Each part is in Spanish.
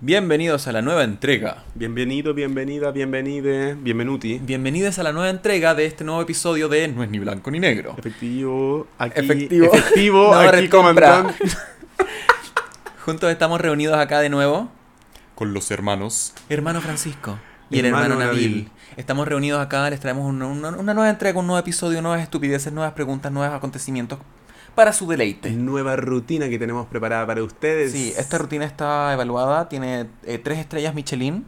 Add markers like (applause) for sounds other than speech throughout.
Bienvenidos a la nueva entrega. Bienvenido, bienvenida, bienvenide, bienvenuti. Bienvenidos a la nueva entrega de este nuevo episodio de No es ni blanco ni negro. Efectivo, aquí. Efectivo. Efectivo, (laughs) No, aquí, comandante. (laughs) Juntos estamos reunidos acá de nuevo. Con los hermanos. Hermano Francisco y el Hermano hermano, Nabil. Nabil. Estamos reunidos acá, les traemos una, una- una nueva entrega, un nuevo episodio, nuevas estupideces, nuevas preguntas, nuevos acontecimientos para su deleite. Nueva rutina que tenemos preparada para ustedes. Sí, esta rutina está evaluada, tiene eh, tres estrellas Michelin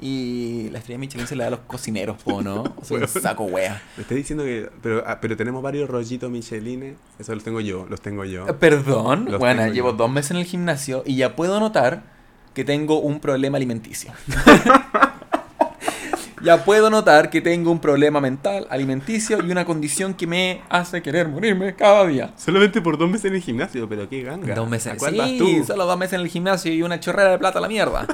y la estrella Michelin se le da a los cocineros, po, ¿no? (laughs) O sea, un saco wea. Me estoy diciendo que. Pero, ah, pero tenemos varios rollitos Michelines. Eso los tengo yo, los tengo yo. Eh, Perdón, Los bueno, llevo yo. dos meses en el gimnasio y ya puedo notar que tengo un problema alimenticio. (laughs) (laughs) ya puedo notar que tengo un problema mental, alimenticio y una condición que me hace querer morirme cada día. Solamente por dos meses en el gimnasio, pero qué ganga. Dos meses. ¿A cuál sí, vas tú? solo dos meses en el gimnasio y una chorrera de plata a la mierda.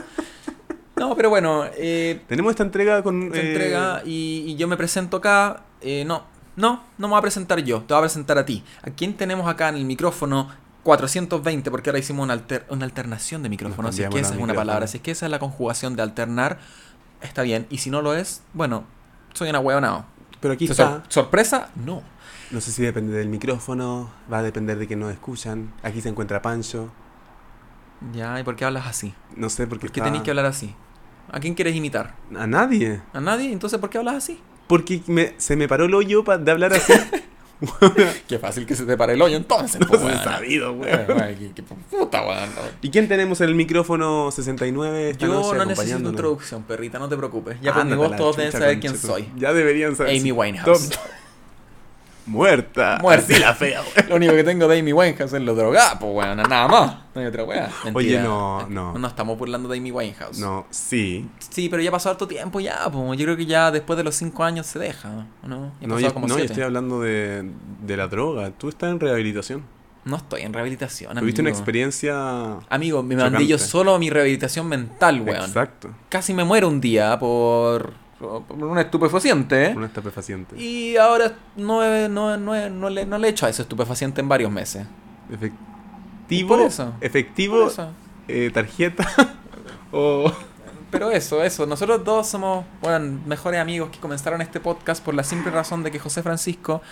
No, pero bueno, eh, Tenemos esta entrega con. se eh, entrega y, y yo me presento acá. eh, no, no, no me voy a presentar yo, te voy a presentar a ti. ¿A quién tenemos acá en el micrófono 420? Porque ahora hicimos una, alter- una alternación de micrófonos. Si es que esa es una palabra, si es que esa es la conjugación de alternar, está bien. Y si no lo es, bueno, soy una hueonao. Pero aquí ¿Sor- está. ¿Sorpresa? No. No sé si depende del micrófono, va a depender de que nos escuchan. Aquí se encuentra Pancho. Ya, ¿y por qué hablas así? No sé por qué. ¿Por qué está- tenés que hablar así? ¿A quién quieres imitar? A nadie. ¿A nadie? Entonces, ¿por qué hablas así? Porque me- se me paró el hoyo de hablar así. (laughs) (laughs) Qué fácil que se te pare el hoyo entonces, No po, se sabido, güey. Eh, puta, weón. ¿Y quién tenemos en el micrófono 69 esta Yo noche no necesito introducción, perrita, no te preocupes. Ya por mi voz todos deben saber quién soy. Ya deberían saber. Amy. Winehouse. Top- (laughs) Muerta. Muerta. Así la fea, güey. Lo único que tengo de Amy Winehouse es lo drogado, pues weón, nada más. No hay otra weá. Oye, no, no. No estamos burlando de Amy Winehouse. No, sí. Sí, pero ya pasó harto tiempo ya, pues. Yo creo que ya después de los 5 años se deja, ¿no? Ya No, yo, como no, yo estoy hablando de, de la droga. Tú estás en rehabilitación. No estoy en rehabilitación, amigo. Tuviste una experiencia. Amigo, me mandé yo solo a mi rehabilitación mental, weón. Exacto. Casi me muero un día por un estupefaciente. Una estupefaciente. Y ahora no, no, no, no, le, no le he hecho a ese estupefaciente en varios meses. Efectivo. Por eso. Efectivo. Por eso. eh, tarjeta. (laughs) o. Pero eso, eso. Nosotros dos somos, bueno, mejores amigos que comenzaron este podcast por la simple razón de que José Francisco,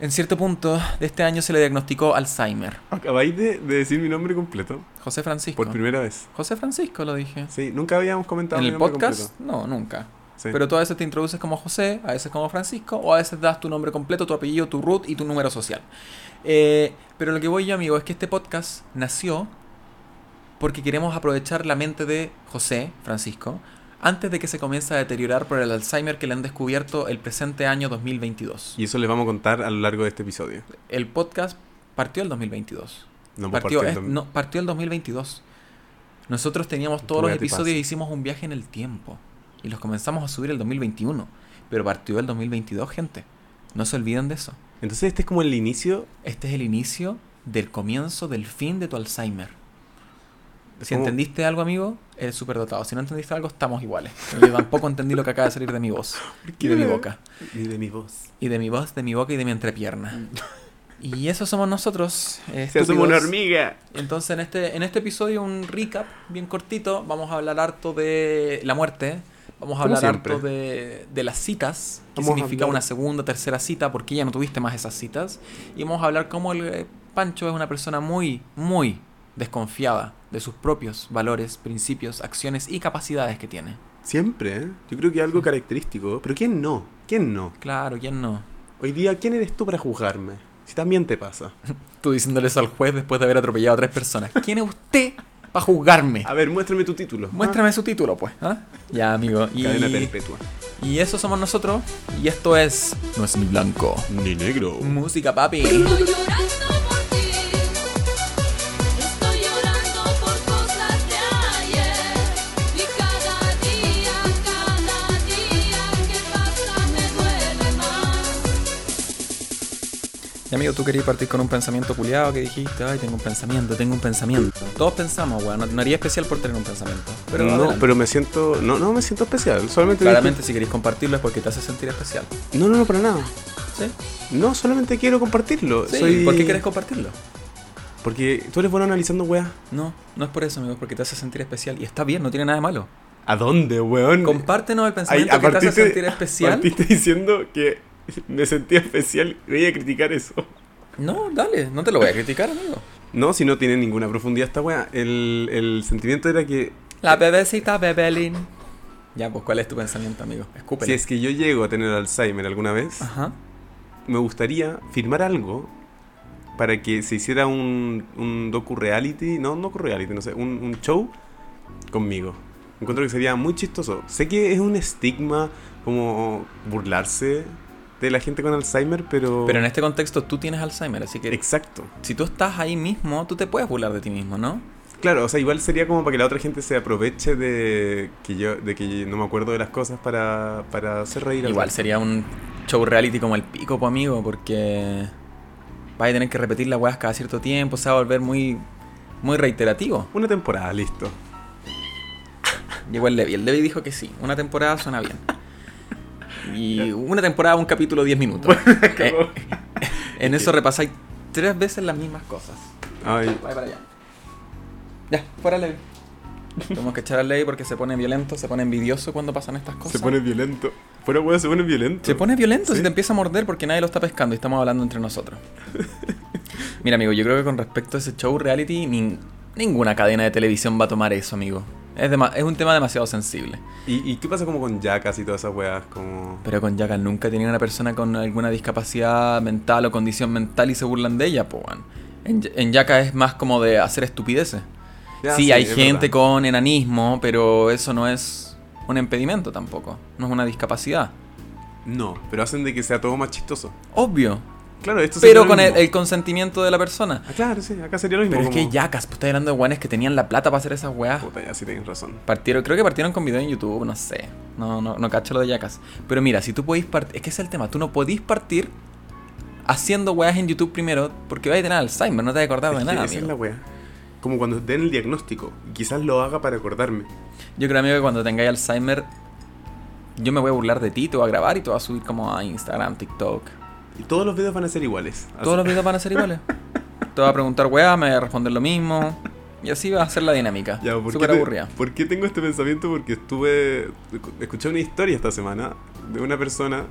en cierto punto de este año, se le diagnosticó Alzheimer. Acabáis de, de decir mi nombre completo. José Francisco. Por primera vez. José Francisco lo dije. Sí, nunca habíamos comentado ¿En mi el nombre podcast? completo. No, nunca. Sí. Pero tú a veces te introduces como José, a veces como Francisco, o a veces das tu nombre completo, tu apellido, tu root y tu número social. Eh, pero lo que voy yo, amigo, es que este podcast nació porque queremos aprovechar la mente de José, Francisco, antes de que se comience a deteriorar por el Alzheimer que le han descubierto el presente año 2022. Y eso les vamos a contar a lo largo de este episodio. El podcast partió el 2022. No pues, partió, partiendo- es- no, partió el 2022. Nosotros teníamos todos los episodios y pasa. hicimos un viaje en el tiempo. Y los comenzamos a subir el 2021. Pero partió el 2022, gente. No se olviden de eso. Entonces este es como el inicio. Este es el inicio del comienzo del fin de tu Alzheimer. Si entendiste algo, amigo, eres súper dotado. Si no entendiste algo, estamos iguales. (laughs) Yo tampoco entendí lo que acaba de salir de mi voz. Y de mi boca. Y de mi voz. Y de mi voz, de mi boca y de mi entrepierna. Y eso somos nosotros. (laughs) Se somos una hormiga. Entonces, en este, en este episodio, un recap bien cortito. Vamos a hablar harto de la muerte. Vamos a hablar siempre. harto de, de las citas. ¿Qué Vamos significa una segunda, tercera cita? Porque ya no tuviste más esas citas. Y vamos a hablar cómo el eh, Pancho es una persona muy, muy desconfiada de sus propios valores, principios, acciones y capacidades que tiene. Siempre, ¿eh? Yo creo que es algo característico. Pero ¿quién no? ¿Quién no? Claro, ¿quién no? Hoy día, ¿quién eres tú para juzgarme? Si también te pasa. (laughs) Tú diciéndole eso al juez después de haber atropellado a tres personas. ¿Quién es usted para juzgarme? A ver, muéstrame tu título. Muéstrame su título, pues. ¿ah? Ya, amigo. Y, Cadena perpetua. y eso somos nosotros. Y esto es. No es ni blanco. Ni negro. Música, papi. Estoy llorando Y amigo, tú querías partir con un pensamiento culiado que dijiste, ay, tengo un pensamiento, tengo un pensamiento. Todos pensamos, weón. No, no haría especial por tener un pensamiento. Pero no, adelante. pero me siento. No, no me siento especial. Solamente. claramente si queréis compartirlo es porque te hace sentir especial. No, no, no, para nada. ¿Sí? No, solamente quiero compartirlo. Sí. Soy... ¿Por qué quieres compartirlo? Porque tú eres bueno analizando weas. No, no es por eso, amigo, es porque te hace sentir especial. Y está bien, no tiene nada de malo. ¿A dónde, weón? Compártenos el pensamiento que te hace sentir especial. Partiste diciendo que (laughs) me sentía especial voy a criticar eso. No, dale, no te lo voy a criticar, amigo. No, si no tiene ninguna profundidad esta wea. El, el sentimiento era que La bebecita Bebelin. Ya, pues, ¿cuál es tu pensamiento, amigo? Escúpele. si es que yo llego a tener Alzheimer alguna vez, Ajá. me gustaría firmar algo para que se hiciera un, un docu-reality, no, no docu-reality, no sé, un, un show conmigo. Encuentro que sería muy chistoso. Sé que es un estigma como burlarse de la gente con Alzheimer, pero... Pero en este contexto tú tienes Alzheimer, así que Exacto. si tú estás ahí mismo, tú te puedes burlar de ti mismo, ¿no? Claro, o sea, igual sería como para que la otra gente se aproveche de que yo, de que no me acuerdo de las cosas para, para hacer reír al Igual sería un show reality como el pico, pues, amigo, porque vas a tener que repetir las weas cada cierto tiempo, se va a volver muy, muy reiterativo. Una temporada, listo. Llegó el Levi, el Levi dijo que sí, una temporada suena bien. (laughs) Y una temporada, un capítulo, 10 minutos. (laughs) Eh, (laughs) en eso repasáis tres veces las mismas cosas. Ay, para allá. Ya, fuera Levi. Tenemos que echar al Levi porque se pone violento, se pone envidioso cuando pasan estas cosas. se pone violento. Fuera weón, se pone violento. Se pone violento Sí. si te empieza a morder porque nadie lo está pescando y estamos hablando entre nosotros. Mira, amigo, yo creo que con respecto a ese show reality, nin- ninguna cadena de televisión va a tomar eso, amigo. Es, es un tema demasiado sensible. ¿Y, ¿Y qué pasa como con Jackas y todas esas weas? Como... Pero con Yaka nunca tiene una persona con alguna discapacidad mental o condición mental y se burlan de ella, po. En, en es más como de hacer estupideces. Ya, sí, hay gente verdad. con enanismo, pero eso no es un impedimento tampoco. No es una discapacidad. No, pero hacen de que sea todo más chistoso. Obvio. Claro, esto Pero con el, consentimiento de la persona. Ah, claro, sí, acá sería lo mismo. Pero es que yacas, pues estás hablando de guanes que tenían la plata para hacer esas weas. Puta, ya sí tienes razón. Partieron, creo que partieron con video en YouTube, no sé. No, no, no cacho lo de yacas. Pero mira, si tú podís partir. Es que ese es el tema. Tú no podís partir haciendo weas en YouTube primero porque vas a tener Alzheimer, no te vas a acordar de Es que nada, esa es amigo. la wea. Como cuando den el diagnóstico. Y quizás lo haga para acordarme. Yo creo, amigo, que cuando tengáis Alzheimer, yo me voy a burlar de ti, te voy a grabar y te voy a subir como a Instagram, TikTok. Y todos los videos van a ser iguales. Todos los (laughs) videos van a ser iguales. Te voy a preguntar weas, me voy a responder lo mismo. Y así va a ser la dinámica. Ya, ¿por qué, Súper te- aburrida. ¿por qué tengo este pensamiento? Porque estuve. Escuché una historia esta semana de una persona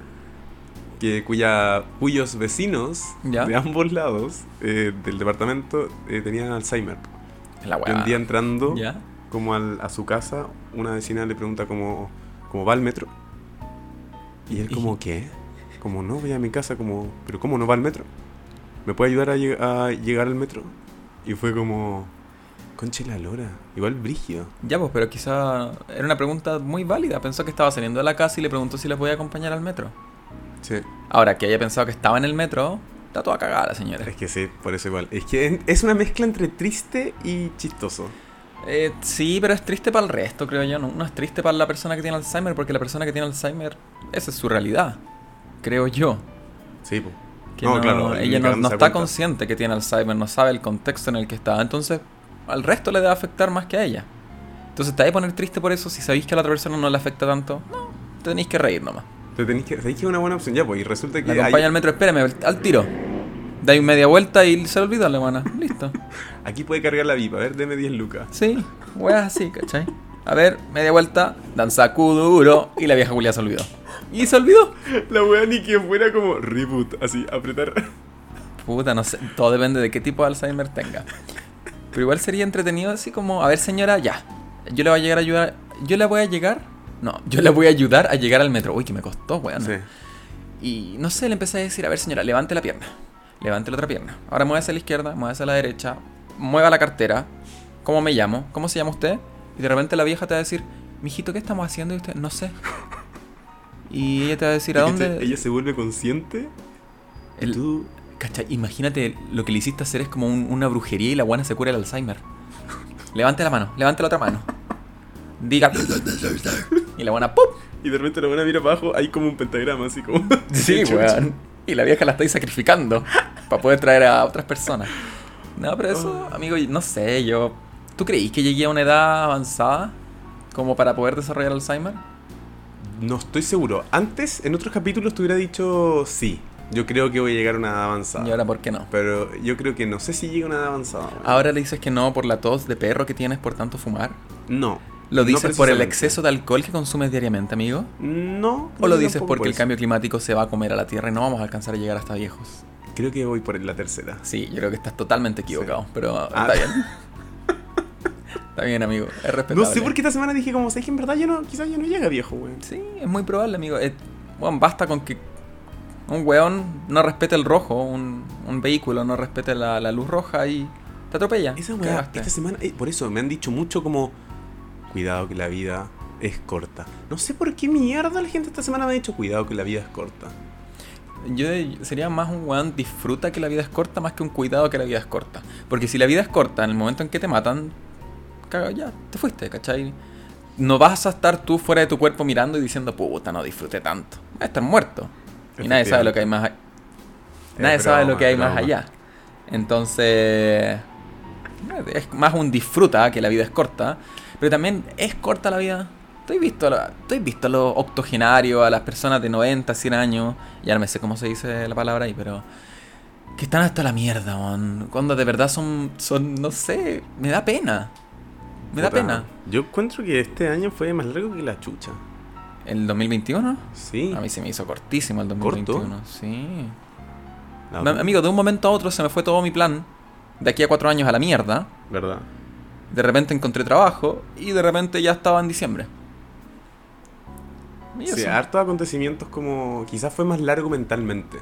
que cuya, cuyos vecinos Ya. de ambos lados eh, del departamento eh, tenían Alzheimer. La Y wea. un día entrando ¿Ya? como al- a su casa, una vecina le pregunta cómo, cómo va el metro. Y él como, ¿qué? Como, no, voy a mi casa, como, ¿pero cómo no va el metro? ¿Me puede ayudar a, lleg- a llegar al metro? Y fue como, conche la lora, igual brígido. Ya, pues, pero quizá era una pregunta muy válida. Pensó que estaba saliendo de la casa y le preguntó si le podía acompañar al metro. Sí, Ahora, que haya pensado que estaba en el metro, está toda cagada la señora. es que sí, por eso igual. Es que es una mezcla entre triste y chistoso. Eh, sí, pero es triste para el resto, creo yo. No, no es triste para la persona que tiene Alzheimer, porque la persona que tiene Alzheimer, esa es su realidad. Creo yo. Sí. Que No, no, claro, ella no, no está cuenta. consciente que tiene Alzheimer, no sabe el contexto en el que está. Entonces, al resto le debe afectar más que a ella. Entonces, ¿te vas a poner triste por eso si sabéis que a la otra persona no le afecta tanto? No, te tenéis que reír nomás. Te tenéis que, ¿sabéis que es una buena opción? Ya, pues, y resulta que La hay- acompaña al metro, espérame, al tiro. Dais media vuelta y se le olvidó a la hermana. Listo. (laughs) aquí puede cargar la VIP, a ver, deme 10 lucas. Sí, weas así, ¿cachai? A ver, media vuelta, danza duro y la vieja Julia se olvidó. Y se olvidó. La wea ni que fuera como reboot, así, apretar. Puta, no sé, todo depende de qué tipo de Alzheimer tenga. Pero igual sería entretenido así como, a ver señora, ya. Yo le voy a llegar a ayudar. Yo le voy a llegar. No, yo le voy a ayudar a llegar al metro. Uy, que me costó, weón. Sí. Y no sé, le empecé a decir, a ver señora, levante la pierna. Levante la otra pierna. Ahora muévase a la izquierda, muévase a la derecha. Mueva la cartera. ¿Cómo me llamo? ¿Cómo se llama usted? Y de repente la vieja te va a decir, mijito, ¿qué estamos haciendo? Y usted, no sé. Y ella te va a decir, ¿a dónde? Ella se vuelve consciente El- tú... Imagínate, lo que le hiciste hacer es como un- una brujería y la buena se cura el Alzheimer. Levante la mano, levante la otra mano. Diga. Y la buena, ¡pum! Y de repente la buena mira abajo, hay como un pentagrama, así como... (laughs) Sí, weón. Y la vieja la estáis sacrificando para poder traer a otras personas. No, pero eso, amigo, no sé, yo. ¿Tú creís que llegué a una edad avanzada como para poder desarrollar Alzheimer? No estoy seguro. Antes, en otros capítulos, te hubiera dicho sí. Yo creo que voy a llegar a una edad avanzada. Y ahora, ¿por qué no? Pero yo creo que no sé si llega a una edad avanzada. Ahora le dices que no por la tos de perro que tienes por tanto fumar. No. ¿Lo No dices por el exceso de alcohol que consumes diariamente, amigo? No. ¿O lo dices porque por el cambio climático se va a comer a la Tierra y no vamos a alcanzar a llegar hasta viejos? Creo que voy por la tercera. Sí, yo creo que estás totalmente equivocado, pero Ah. está bien. (laughs) está bien, amigo, es respetable. No sé por qué esta semana dije como, sé que en verdad yo no, quizás yo no llega viejo, weón. Sí, es muy probable, amigo. Eh, bueno, basta con que un weón no respete el rojo, un, un vehículo no respete la, la luz roja y te atropella. Esa weá, esta semana, eh, por eso me han dicho mucho como, cuidado que la vida es corta. No sé por qué mierda la gente esta semana me ha dicho, cuidado que la vida es corta. Yo de- sería más un weón disfruta que la vida es corta más que un cuidado que la vida es corta. Porque si la vida es corta, en el momento en que te matan, ya, te fuiste, ¿cachai? No vas a estar tú fuera de tu cuerpo mirando y diciendo, puta, no disfruté tanto. Vas a estar muerto. Y nadie sabe lo que hay más allá. Nadie Es sabe lo broma, que hay más broma. allá. Entonces, es más un disfruta que la vida es corta. Pero también es corta la vida. ¿Tú has visto, a visto a los octogenarios, a las personas de 90, 100 años? Ya no me sé cómo se dice la palabra ahí, pero. Que están hasta la mierda, man. Cuando de verdad son, son, no sé, me da pena. Me da Puta, pena. Yo encuentro que este año fue más largo que la chucha. ¿El 2021? Sí. A mí se me hizo cortísimo el 2021. Sí. La- Ma- Amigo, de un momento a otro se me fue todo mi plan. De aquí a cuatro años a la mierda. ¿Verdad? De repente encontré trabajo y de repente ya estaba en diciembre. Y Sí, hartos acontecimientos como, quizás fue más largo mentalmente.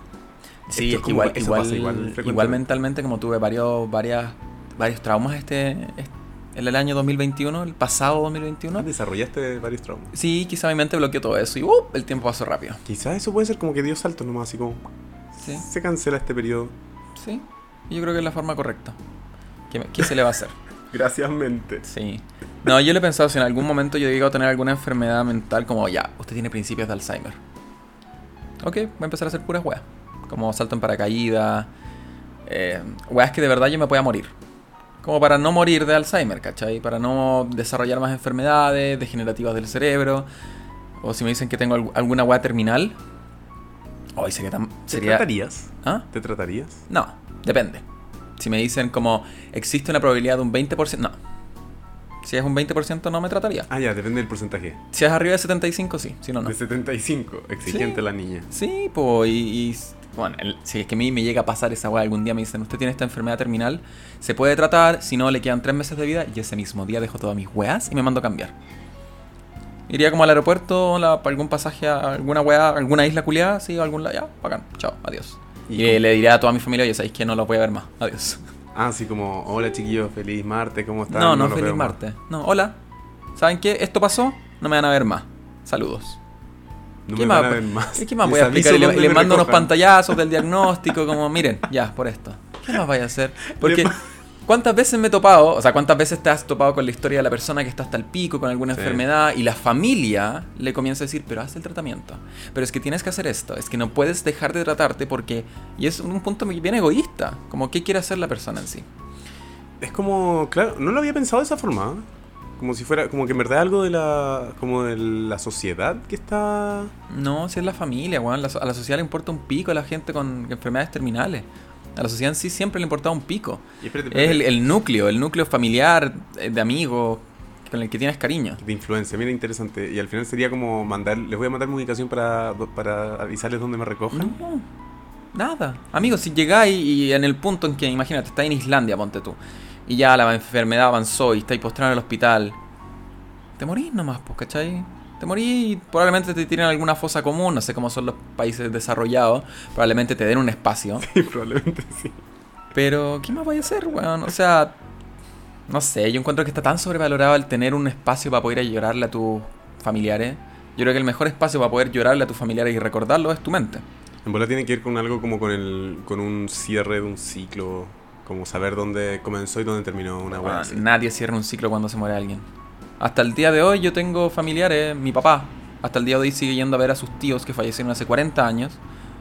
Sí, Esto es que igual, igual, igual igual, mentalmente como tuve varios, varias, varios traumas este, este- en el año 2021, el pasado 2021. Ah, Desarrollaste varios traumas. Sí, quizá mi mente bloqueó todo eso y ¡uh! el tiempo pasó rápido. Quizás eso puede ser como que dio saltos nomás, así como, Sí, se cancela este periodo. sí. Yo creo que es la forma correcta. ¿Qué, se le va a hacer? (laughs) Gracias, mente. Sí. No, yo le he pensado si en algún momento yo llego a tener alguna enfermedad mental como ya, usted tiene principios de Alzheimer. Ok, voy a empezar a hacer puras weas. Como salto en paracaídas. Eh, weas que de verdad yo me pueda morir. Como para no morir de Alzheimer, ¿cachai? Para no desarrollar más enfermedades degenerativas del cerebro. O si me dicen que tengo algu- alguna wea terminal. Hoy sería tan. ¿Te Sería, tratarías? ¿Ah? ¿Te tratarías? No, depende. Si me dicen como existe una probabilidad de un 20%, no. Si es un 20% no me trataría. Ah, ya, depende del porcentaje. Si es arriba de 75, sí. Si no, no. De 75, exigente Sí. la niña. Sí, pues, y, y- bueno, el- si es que a mí me llega a pasar esa weá algún día, me dicen, usted tiene esta enfermedad terminal, se puede tratar, si no, le quedan tres meses de vida, y ese mismo día dejo todas mis weas y me mando a cambiar. Iría como al aeropuerto, la- algún pasaje a alguna weá, alguna isla culiada, sí, a algún lado, ya, bacán, chao, adiós. ¿Y le diré a toda mi familia, oye, sabéis que no los voy a ver más, adiós. Ah, así como, hola chiquillos, feliz martes, ¿cómo están? No, no, los feliz veo más". martes. No, hola. ¿Saben qué? Esto pasó, no me van a ver más. Saludos. No ¿Qué me más? más. ¿Qué más Les voy a explicar? Le, mando unos pantallazos del diagnóstico, como, miren, ya, por esto. ¿Qué más vaya a hacer? Porque, ¿cuántas veces me he topado? O sea, ¿cuántas veces te has topado con la historia de la persona que está hasta el pico con alguna Sí. enfermedad y la familia le comienza a decir, pero haz el tratamiento? Pero es que tienes que hacer esto, es que no puedes dejar de tratarte porque. Y es un punto bien egoísta, como, ¿qué quiere hacer la persona en sí? Es como, claro, no lo había pensado de esa forma. Como si fuera, como que en verdad algo de la, como de la sociedad que está... No, si es la familia, weón. La a la sociedad le importa un pico a la gente con enfermedades terminales. A la sociedad en sí siempre le importa un pico. Y espérate, Es el, núcleo, el núcleo familiar, eh, de amigos, con el que tienes cariño. De influencia, mira, interesante. Y al final sería como mandar, les voy a mandar mi ubicación para, para avisarles dónde me recojan. No, nada. Amigos, si llegáis y en el punto en que, imagínate, estás en Islandia, ponte tú, y ya la enfermedad avanzó y estáis postrado en el hospital, te morís nomás, pues, ¿cachai? Te morís y probablemente te tiren alguna fosa común, no sé cómo son los países desarrollados, probablemente te den un espacio. (laughs) Sí, probablemente sí. Pero, ¿qué más voy a hacer, weón? O sea, no sé, yo encuentro que está tan sobrevalorado el tener un espacio para poder ir llorarle a tus familiares. Yo creo que el mejor espacio para poder llorarle a tus familiares y recordarlo es tu mente. En bola tiene que ver con algo como con el con un cierre de un ciclo, como saber dónde comenzó y dónde terminó una weá así. nadie cierra un ciclo cuando se muere alguien. Hasta el día de hoy yo tengo familiares, mi papá, hasta el día de hoy sigue yendo a ver a sus tíos que fallecieron hace 40 años.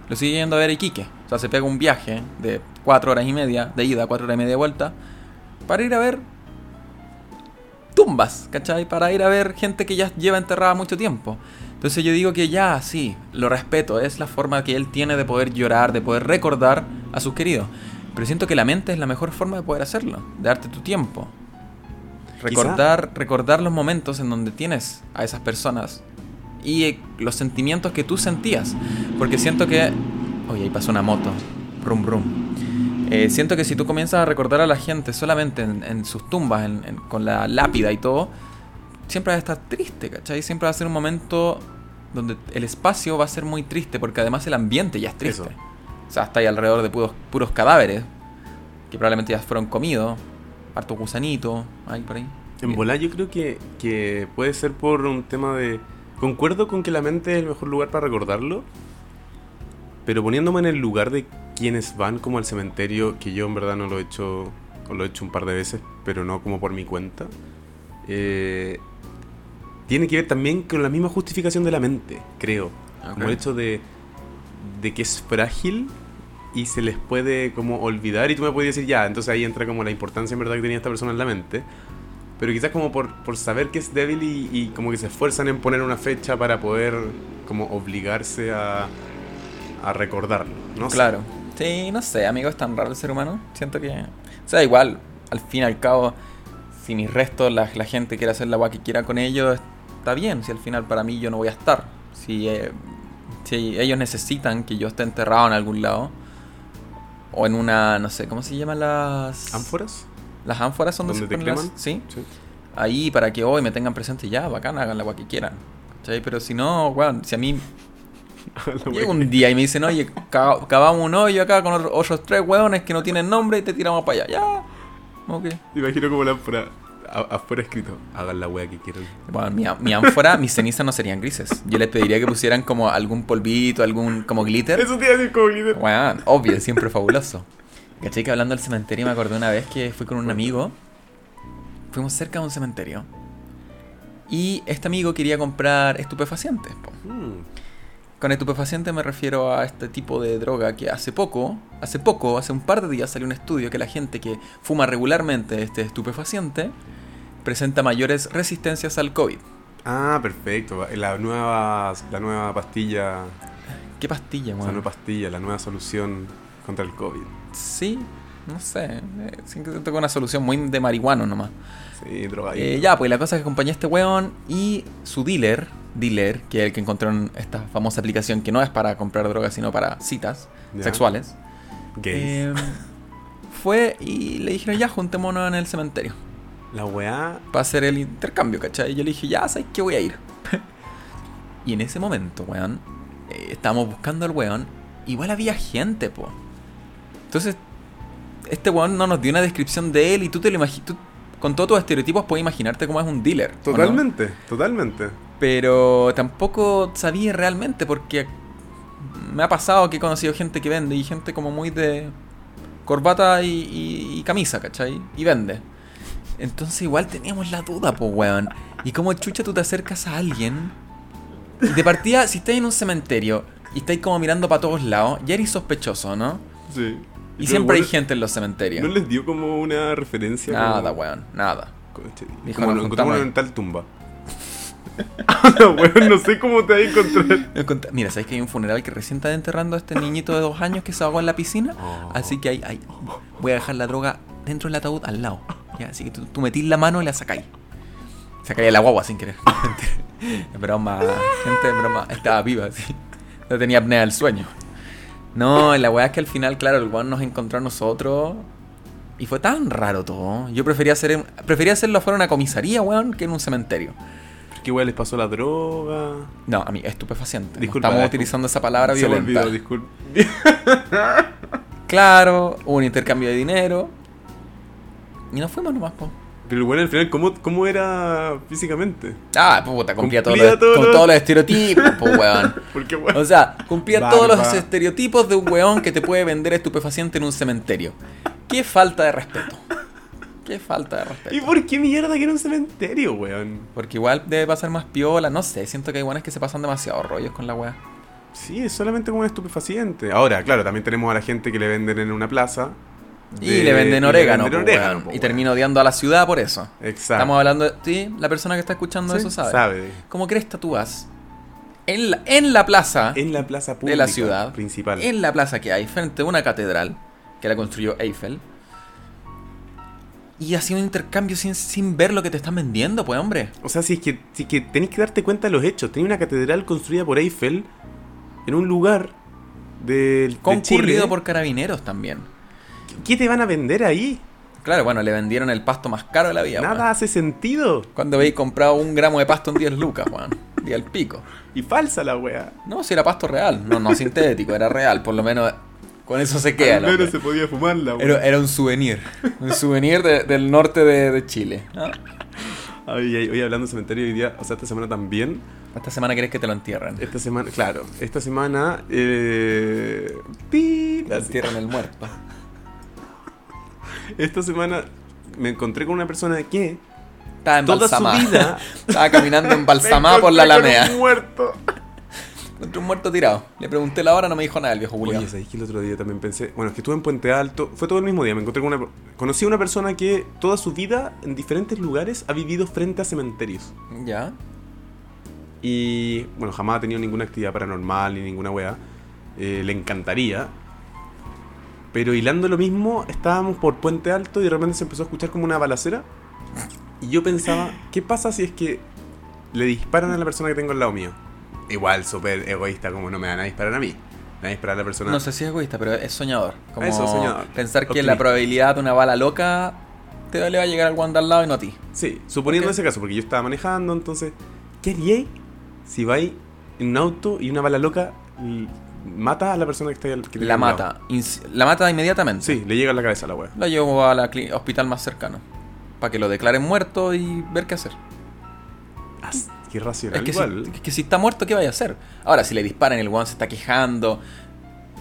Lo sigue yendo a ver a Iquique. O sea, se pega un viaje de 4 horas y media de ida, 4 horas y media de vuelta, para ir a ver tumbas, ¿cachai? Para ir a ver gente que ya lleva enterrada mucho tiempo. Entonces yo digo que ya, sí, lo respeto, es la forma que él tiene de poder llorar, de poder recordar a sus queridos. Pero siento que la mente es la mejor forma de poder hacerlo, de darte tu tiempo. Recordar, recordar los momentos en donde tienes a esas personas y eh, los sentimientos que tú sentías. Porque siento que... Oye, ahí pasó una moto. Rum, rum. Eh, siento que si tú comienzas a recordar a la gente solamente en, en sus tumbas, en- en- con la lápida y todo, siempre va a estar triste, ¿cachai? Siempre va a ser un momento donde el espacio va a ser muy triste, porque además el ambiente ya es triste. Eso. O sea, está ahí alrededor de puros, puros cadáveres, que probablemente ya fueron comidos, harto gusanito, ahí por ahí. En volar yo creo que, que puede ser por un tema de... Concuerdo con que la mente es el mejor lugar para recordarlo, pero poniéndome en el lugar de quienes van como al cementerio, que yo en verdad no lo he hecho, o lo he hecho un par de veces, pero no como por mi cuenta, eh, tiene que ver también con la misma justificación de la mente, creo. Como Ok. el hecho de, de que es frágil y se les puede como olvidar y tú me puedes decir ya, entonces ahí entra como la importancia en verdad que tenía esta persona en la mente. Pero quizás como por, por saber que es débil y, y como que se esfuerzan en poner una fecha para poder como obligarse a, a recordarlo. ¿no? Claro. Sí, no sé, amigo, es tan raro el ser humano. Siento que. O sea, igual, al fin y al cabo, si mis restos, la, la gente quiere hacer la agua que quiera con ellos, está bien. Si al final para mí yo no voy a estar. Si, eh, si ellos necesitan que yo esté enterrado en algún lado, o en una, no sé, ¿cómo se llaman las. ¿Ánforas? Las ánforas son ¿Donde se ponen las-? Sí. Sí. Ahí para que hoy me tengan presente ya, bacán, hagan la agua que quieran. ¿Cachai? Pero si no, weón, si a mí (laughs) Llega un día y me dicen, oye, ca- cavamos un hoyo acá con otro- otros tres hueones que no tienen nombre y te tiramos para allá. Ya. Ok. Imagino como la ánfora afuera escrito, hagan la wea que quieran. Bueno, mi, mi ánfora, mis cenizas no serían grises. Yo les pediría que pusieran como algún polvito, algún como glitter. Eso te iba a decir como líder. Weón, obvio, siempre fabuloso. ¿Cachai? Que hablando del cementerio me acordé una vez que fui con un amigo. Fuimos cerca de un cementerio. Y este amigo quería comprar estupefacientes. Mm, Con estupefaciente me refiero a este tipo de droga que hace poco, hace poco, hace un par de días salió un estudio que la gente que fuma regularmente este estupefaciente presenta mayores resistencias al COVID. Ah, perfecto. La nueva, la nueva pastilla, ¿Qué pastilla, la weón? nueva pastilla, la nueva solución contra el COVID. Sí, no sé. eh, Siento que tengo una solución muy de marihuano nomás. Sí, droga. Eh, ya, pues la cosa es que acompañé a este weón y su dealer, dealer, que es el que encontró en esta famosa aplicación que no es para comprar drogas, sino para citas Ya. sexuales. Gays. Eh, fue y le dijeron, ya, juntémonos en el cementerio. La weá. Para hacer el intercambio, ¿cachai? Y yo le dije, ya, ¿sabes qué voy a ir? (laughs) y en ese momento, weón, eh, estábamos buscando al weón. Igual había gente, po. Entonces, este weón no nos dio una descripción de él y tú te lo imaginas. Con todos tus estereotipos puedes imaginarte cómo es un dealer. Totalmente, totalmente. Pero tampoco sabía realmente porque me ha pasado que he conocido gente que vende y gente como muy de corbata y, y- y camisa, ¿cachai? Y vende. Entonces igual teníamos la duda, pues, weón. Y como chucha tú te acercas a alguien y de partida, si estás en un cementerio y estáis como mirando para todos lados, ya eres sospechoso, ¿no? Sí. Y siempre hay gente en los cementerios. ¿No les dio como una referencia? Nada, como- weón, nada. Dijo, como nos encontramos juntamos en tal tumba. (laughs) no, sé cómo te vas a encontrar. Mira, ¿sabes que hay un funeral que recién está enterrando a este niñito de dos años que se ahogó en la piscina? Oh. Así que ahí, ahí voy a dejar la droga dentro del ataúd al lado. ¿ya? Así que tú, tú metís la mano y la sacáis. Sacáis la guagua sin querer. (laughs) Es broma, gente, es broma. Estaba viva, sí. No tenía apnea del sueño. No, la weá es que al final, claro, el weón nos encontró a nosotros. Y fue tan raro todo. Yo prefería hacer en- prefería hacerlo fuera una comisaría, weón, que en un cementerio. ¿Qué weón les pasó la droga? No, a mí, estupefaciente. No Disculpa, estamos eh, utilizando esa palabra Se me violenta. olvidó, disculpa. Claro, hubo un intercambio de dinero. Y nos fuimos nomás, po. Pero bueno, al final, ¿cómo, cómo era físicamente? Ah, puta, cumplía, todos Cumplía los, todos con los- todos los estereotipos, po, weón. (laughs) Porque, weón. O sea, cumplía todos los estereotipos de un weón que te puede vender estupefaciente en un cementerio. Qué falta de respeto. Qué falta de ¿Y respeto. por qué mierda que era un cementerio, weón? Porque igual debe pasar más piola, no sé, siento que hay weones que se pasan demasiado rollos con la wea. Sí, es solamente como un estupefaciente. Ahora, claro, también tenemos a la gente que le venden en una plaza. Y le venden y orégano, venden y weón. termino odiando a la ciudad por eso. Exacto. Estamos hablando de... Sí, la persona que está escuchando Sí, eso sabe. Sabe. ¿Cómo crees tú vas? En la, en la plaza en la plaza pública de la ciudad, principal. en la plaza que hay frente a una catedral que la construyó Eiffel. Y hacía un intercambio sin, sin ver lo que te están vendiendo, pues hombre. O sea, si es que, si es que tenéis que darte cuenta de los hechos. Tenía una catedral construida por Eiffel en un lugar del de Concurrido Chile. por carabineros también. ¿Qué te van a vender ahí? Claro, bueno, le vendieron el pasto más caro de la vida. Nada hace sentido. Cuando habéis comprado un gramo de pasto en 10 lucas, weón. Y al pico. Y falsa la wea. No, si era pasto real. No, no sintético, era real. Por lo menos con eso se queda. Al el menos hombre. se podía fumar la wea. Era, era un souvenir. (laughs) Un souvenir de- del norte de, de Chile. ¿no? Ay, ay, hoy hablando de cementerio hoy día, o sea, esta semana también. Esta semana querés que te lo entierren. Esta semana, claro, esta semana. Eh, pi- Te entierran el muerto. (laughs) esta semana me encontré con una persona que Estaba toda su embalsamada. vida. (laughs) Estaba caminando embalsamada por la un muerto. Encontré un muerto tirado. Le pregunté la hora, no me dijo nada el viejo Julio. Oye, ¿sabéis que el otro día también pensé? Bueno, es que estuve en Puente Alto, fue todo el mismo día, me encontré con una... Conocí a una persona que toda su vida, en diferentes lugares, ha vivido frente a cementerios. Ya. Y, bueno, jamás ha tenido ninguna actividad paranormal ni ninguna wea. Eh, le encantaría. Pero hilando lo mismo, estábamos por Puente Alto y de repente se empezó a escuchar como una balacera. Y yo pensaba, ¿qué pasa si es que le disparan a la persona que tengo al lado mío? Igual, súper egoísta, como no me van a disparar a mí. Me van a disparar a la persona. No sé si es egoísta, pero es soñador. Como Eso, soñador. Pensar que Optimista. la probabilidad de una bala loca te le va a llegar al guante al lado y no a ti. Sí, suponiendo ese caso, porque yo estaba manejando, entonces, ¿qué haríais si vais en un auto y una bala loca mata a la persona que está al que La mata. La mata inmediatamente. Sí, le llega a la cabeza a la wea. Lo llevo al hospital más cercano. Para que lo declaren muerto y ver qué hacer. Racional. Es que, igual. si, que si está muerto, ¿qué vaya a hacer? Ahora, si le disparan, el weón se está quejando.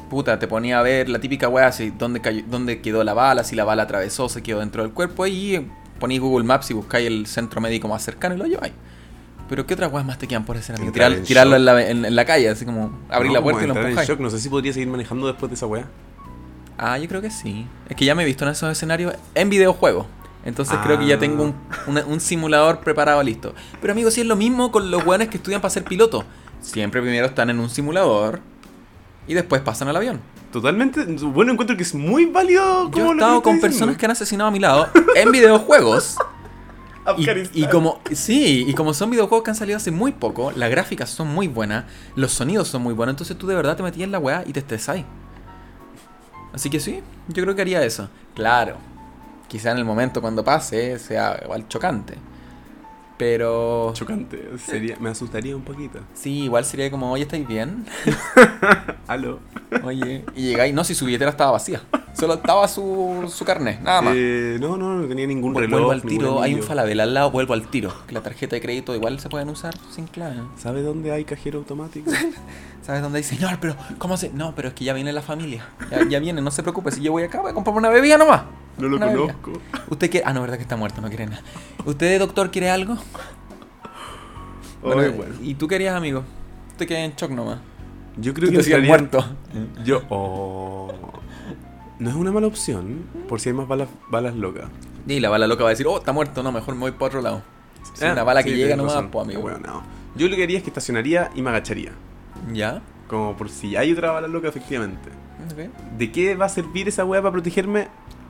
Puta, te ponía a ver la típica weá, si dónde, cayó, dónde quedó la bala, si la bala atravesó, se quedó dentro del cuerpo. Y ponéis Google Maps y buscáis el centro médico más cercano y lo lleváis. Pero ¿qué otras weas más te quedan por hacer, Tirar- tirarlo en la, en- en la calle, así como abrir No, la puerta y lo empujáis. shock. No sé si podría seguir manejando después de esa wea. Ah, yo creo que sí. Es que ya me he visto en esos escenarios en videojuegos. Entonces creo que ya Ah. tengo un, una- un simulador preparado listo. Pero amigo, sí es lo mismo con los weones que estudian para ser piloto. Siempre primero están en un simulador y después pasan al avión. Totalmente. Bueno, encuentro que es muy válido. Yo he estado con diciendo. personas que han asesinado a mi lado en videojuegos. (laughs) Y, y como sí, y como son videojuegos que han salido hace muy poco, las gráficas son muy buenas, los sonidos son muy buenos, entonces tú de verdad te metías en la weá y te estresáis. Así que sí, yo creo que haría eso. Claro, quizá en el momento cuando pase sea igual chocante. Pero Chocante. Sería, me asustaría un poquito. sí, igual sería como, oye, ¿estáis bien? (laughs) Aló. Oye, y llegáis, no, si su billetera estaba vacía. Solo estaba su, su carnet, nada más. Eh, no, no, no tenía ningún reloj. vuelvo al tiro, hay un falabel al lado, vuelvo al tiro. Que la tarjeta de crédito igual se pueden usar sin clave. ¿Sabe dónde hay cajero automático? (laughs) ¿Sabes dónde dice, señor, pero ¿cómo se.? No, pero es que ya viene la familia. Ya, ya viene, no se preocupe. Si yo voy acá, voy a comprarme una bebida nomás. No lo Una bebida. conozco. ¿Usted quiere.? Ah, no, verdad que está muerto, no quiere nada. ¿Usted, doctor, quiere algo? Ay, bueno. ¿Y tú querías, amigo? Usted queda en shock nomás. Yo creo Tú que te entraría- muerto. Yo. Oh. No es una mala opción por si hay más balas, balas locas. Y la bala loca va a decir, oh, está muerto, no, mejor me voy para otro lado. Si Ah, una bala que llega nomás, pues, amigo. Bueno, no. Yo lo que haría es que estacionaría y me agacharía. ¿Ya? Como por si hay otra bala loca, efectivamente. ¿De qué va a servir esa weá para protegerme?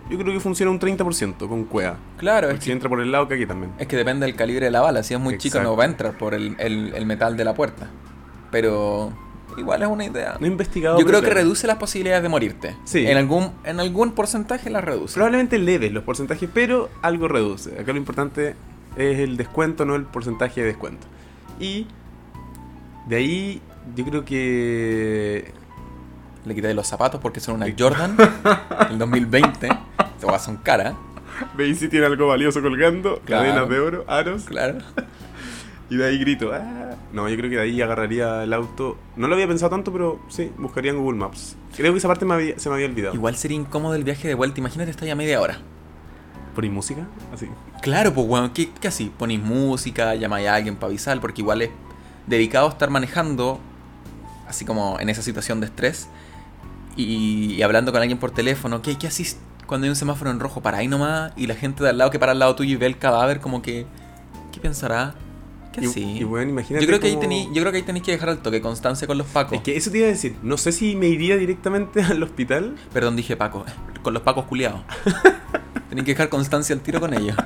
Yo creo que funciona un 30% con cueva. Claro, es si que, entra por el lado, que aquí también. es que depende del calibre de la bala. Si es muy chico, no Exacto. va a entrar por el, el- el metal de la puerta. Pero igual es una idea. No he investigado. Yo creo que reduce las posibilidades de morirte. Sí. En algún, en algún porcentaje las reduce. Probablemente leves los porcentajes, pero algo reduce. Acá lo importante es el descuento, no el porcentaje de descuento. Y de ahí yo creo que... Le quité los zapatos porque son una Jordan (laughs) del 2020. Estas son caras. Veis si tiene algo valioso colgando, Claro. cadenas de oro, aros, Claro. y de ahí grito. "Ah". No, yo creo que de ahí agarraría el auto. No lo había pensado tanto, pero sí, buscaría en Google Maps. Creo que esa parte me había- se me había olvidado. Igual sería incómodo el viaje de vuelta. Imagínate, estar ya media hora. ¿Por ahí música? Así. Claro, pues weón, ¿qué, qué así? Ponís música, llamáis a alguien para avisar, porque igual es dedicado a estar manejando, así como en esa situación de estrés, y, y hablando con alguien por teléfono. ¿Qué, qué así cuando hay un semáforo en rojo? Para ahí nomás, y la gente de al lado que para al lado tuyo y ve el cadáver, como que. ¿Qué pensará? Que y, sí. y bueno, imagínate yo creo que ahí tení, yo creo que ahí tenéis que dejar al toque constancia con los pacos. Es que eso te iba a decir. No sé si me iría directamente (laughs) al hospital. Perdón, dije Paco. (laughs) Con los pacos culiados. (laughs) tenéis que dejar constancia al tiro con ellos.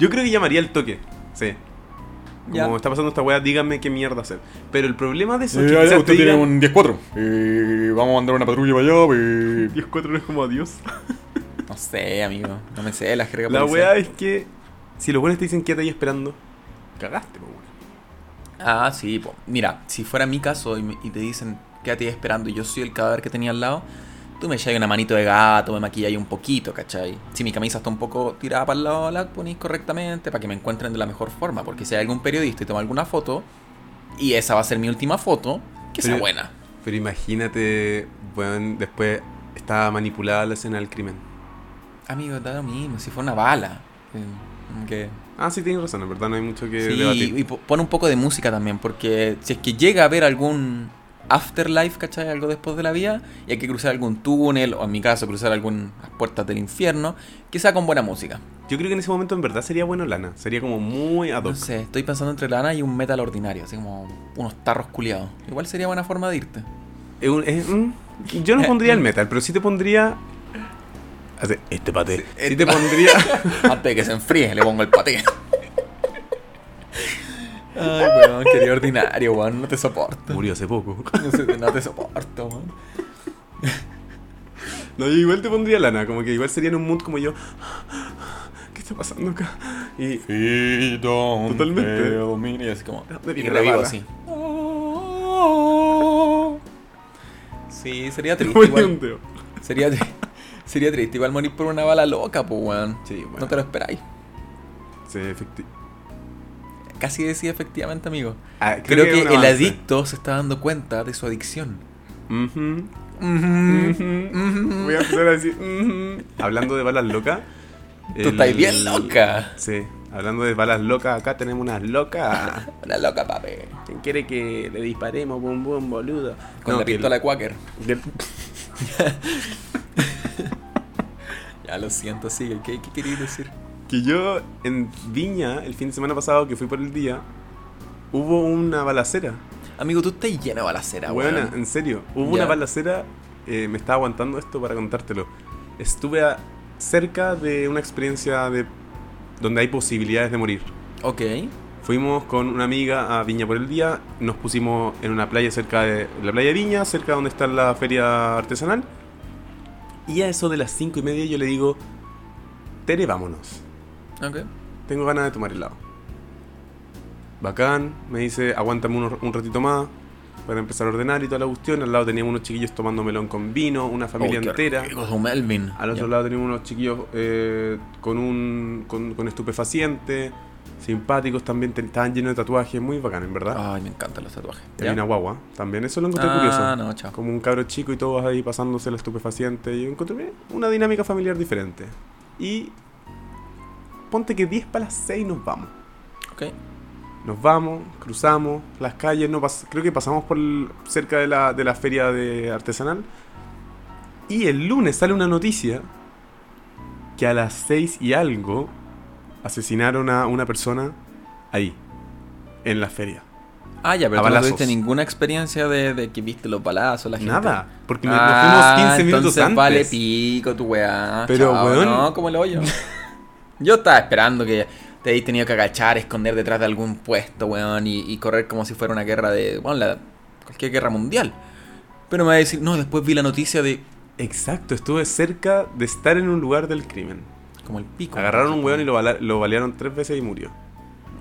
Yo creo que llamaría al toque. Sí. Como Ya. está pasando esta weá, díganme qué mierda hacer. Pero el problema de eso es Eh, que quizás te digan... 10-4. vamos a mandar una patrulla para allá. (laughs) 10-4 no es como adiós. No sé, amigo. No me sé la jerga La weá es que si los buenos te dicen quédate ahí esperando, cagaste, po, weón. Ah, sí, po. mira, si fuera mi caso y, me- y te dicen quédate ahí esperando y yo soy el cadáver que tenía al lado, tú me echas una manito de gato, me maquillas un poquito, ¿cachai? Si mi camisa está un poco tirada para el lado, la ponís correctamente para que me encuentren de la mejor forma, porque si hay algún periodista y toma alguna foto, y esa va a ser mi última foto, que sea buena. Pero imagínate, weón, después está manipulada la escena del crimen. Amigo, da lo mismo, si fue una bala. eh. Ah, sí, tienes razón, en verdad no hay mucho que Sí, debatir. y po- pon un poco de música también, porque si es que llega a haber algún afterlife, ¿cachai? Algo después de la vida, y hay que cruzar algún túnel, o en mi caso, cruzar algunas puertas del infierno, que sea con buena música. Yo creo que en ese momento en verdad sería bueno Lana. Sería como muy ad No hoc. sé, estoy pensando entre lana y un metal ordinario, así como unos tarros culiados. Igual sería buena forma de irte. Es un- es un- yo no Eh, pondría el mm. metal, pero sí te pondría. Este pate. Sí, este te pa- pondría. (laughs) Antes de que se enfríe, le pongo el paté. (laughs) Ay, weón, quería ordinario, weón, no te soporto. Murió hace poco. No, sé, no te soporto, weón. No, yo igual te pondría Lana. Como que igual sería en un mood como yo. ¿Qué está pasando acá? Y. Totalmente. Y así como. Me Y revivo así. Sí, sería triste. Igual. Sería, sería triste. Igual morir por una bala loca, pues, weón. Sí, bueno. No te lo esperáis. Sí, efecti- Casi decía efectivamente, amigo. Ah, Creo, que, el adicto se está dando cuenta de su adicción. Voy a empezar a decir. Hablando de balas locas. Tú estás bien loca. Sí, hablando de balas locas, acá tenemos unas locas. (laughs) Una loca, papi. ¿Quién quiere que le disparemos, bum bum, boludo? Con No, la pistola el- Quaker. del- (laughs) Ya lo siento, sigue. ¿Qué, qué querías decir? Que yo en Viña, el fin de semana pasado que fui por el día, hubo una balacera. Amigo, tú estás lleno de balacera, Buena, weón. en serio. Hubo una balacera, eh, me estaba aguantando esto para contártelo. Estuve a- cerca de una experiencia de donde hay posibilidades de morir. Ok. Fuimos con una amiga a Viña por el día, nos pusimos en una playa cerca de la playa de Viña, cerca donde está la feria artesanal. Y a eso de las cinco y media yo le digo, Tere, vámonos. Ok. Tengo ganas de tomar helado. Bacán, me dice, aguántame uno- un ratito más para empezar a ordenar y toda la cuestión. Al lado teníamos unos chiquillos tomando melón con vino, una familia Oh, entera. su Melvin. Al otro Ya. lado teníamos unos chiquillos eh, con un con, con estupefaciente, simpáticos también, te- estaban llenos de tatuajes, muy bacán, en verdad. Ay, me encantan los tatuajes. Y una guagua, también eso lo encontré Ah, curioso. no, chao. Como un cabro chico y todos ahí pasándose el estupefaciente. Y encontré una dinámica familiar diferente. Y ponte que 10 para las 6 nos vamos. Ok. Nos vamos, cruzamos las calles, no creo que pasamos por el- cerca de la, de la feria de artesanal. Y el lunes sale una noticia que a las 6 y algo asesinaron a una persona ahí, en la feria. Ah, ya, pero tú no tuviste ninguna experiencia de, de que viste los balazos, la gente. Nada, porque Ah, nos fuimos 15 minutos entonces antes. vale pico tu weá. Pero, chao, weón. No, como el hoyo. (laughs) Yo estaba esperando que te hayas tenido que agachar, esconder detrás de algún puesto, weón, y, y correr como si fuera una guerra de. Bueno, la, cualquier guerra mundial. Pero me va a decir, no, después vi la noticia de. Exacto, estuve cerca de estar en un lugar del crimen. Como el pico. Agarraron un weón y lo, lo balearon tres veces y murió.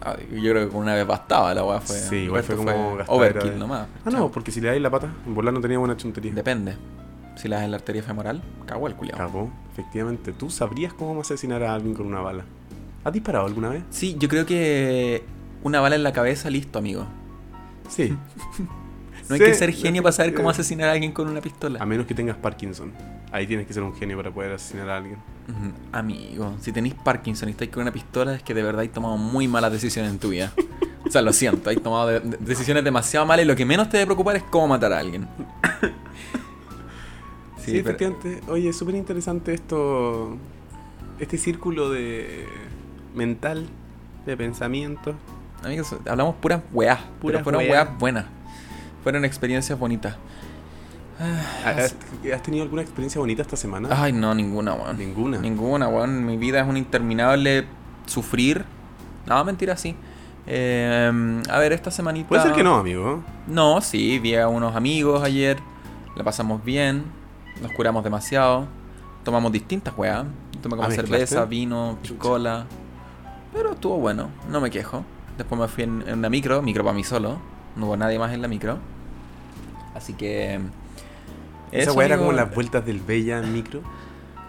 Ah, Yo creo que con una vez bastaba la weá fue. Sí, igual fue como gastadera Overkill nomás. Ah, no, porque si le dais la pata, en volar no tenía buena chuntería. Depende. Si la das en la arteria femoral, cagó el culiao. Cagó, efectivamente. ¿Tú sabrías cómo asesinar a alguien con una bala? ¿Has disparado alguna vez? Sí, yo creo que una bala en la cabeza, listo, amigo. Sí. (laughs) No hay Sí, que ser genio para saber cómo (laughs) asesinar a alguien con una pistola. A menos que tengas Parkinson. Ahí tienes que ser un genio para poder asesinar a alguien. Amigo, si tenéis Parkinson y estáis con una pistola, es que de verdad hay tomado muy malas decisiones en tu vida. O sea, lo siento, hay tomado de- de- decisiones demasiado malas y lo que menos te debe preocupar es cómo matar a alguien. Sí, Sí, pero- efectivamente. Oye, es súper interesante esto. Este círculo de. mental, de pensamiento. Amigos, hablamos puras weas. Puras Puras fueron weas. weas buenas. Fueron experiencias bonitas. Ah, ¿Has, has tenido alguna experiencia bonita esta semana? Ay, no, ninguna, weón. Ninguna. Ninguna, weón. Mi vida es un interminable sufrir. No, mentira, sí. Eh, a ver, esta semanita. Puede ser que no, amigo. No, sí, vi a unos amigos ayer. La pasamos bien. Nos curamos demasiado. Tomamos distintas weas. Tomé como Ah, cerveza, vino, piscola. Pero estuvo bueno, no me quejo. Después me fui en, en una micro, micro para mí solo. No hubo nadie más en la micro. Así que. Esa weá era como las vueltas del Bella en micro.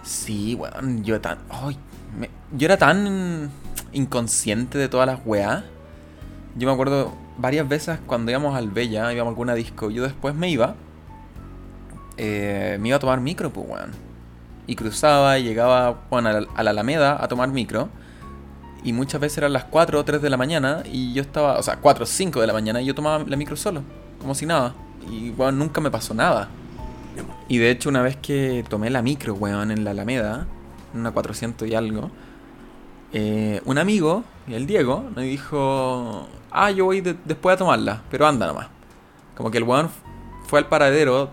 Sí, weón, yo tan. me- yo era tan inconsciente de todas las weas. Yo me acuerdo varias veces cuando íbamos al Bella, íbamos a alguna disco, yo después me iba. Eh, me iba a tomar micro, pues, weón. Y cruzaba y llegaba, bueno, a la, Alameda a tomar micro. Y muchas veces eran las 4 o 3 de la mañana y yo estaba, o sea, 4 o 5 de la mañana y yo tomaba la micro solo, como si nada. Y, weón, nunca me pasó nada. Y de hecho, una vez que tomé la micro, weón, en la Alameda, una 400 y algo, eh, un amigo, el Diego, me dijo: Ah, yo voy de- después a tomarla, pero anda nomás. Como que el weón fue al paradero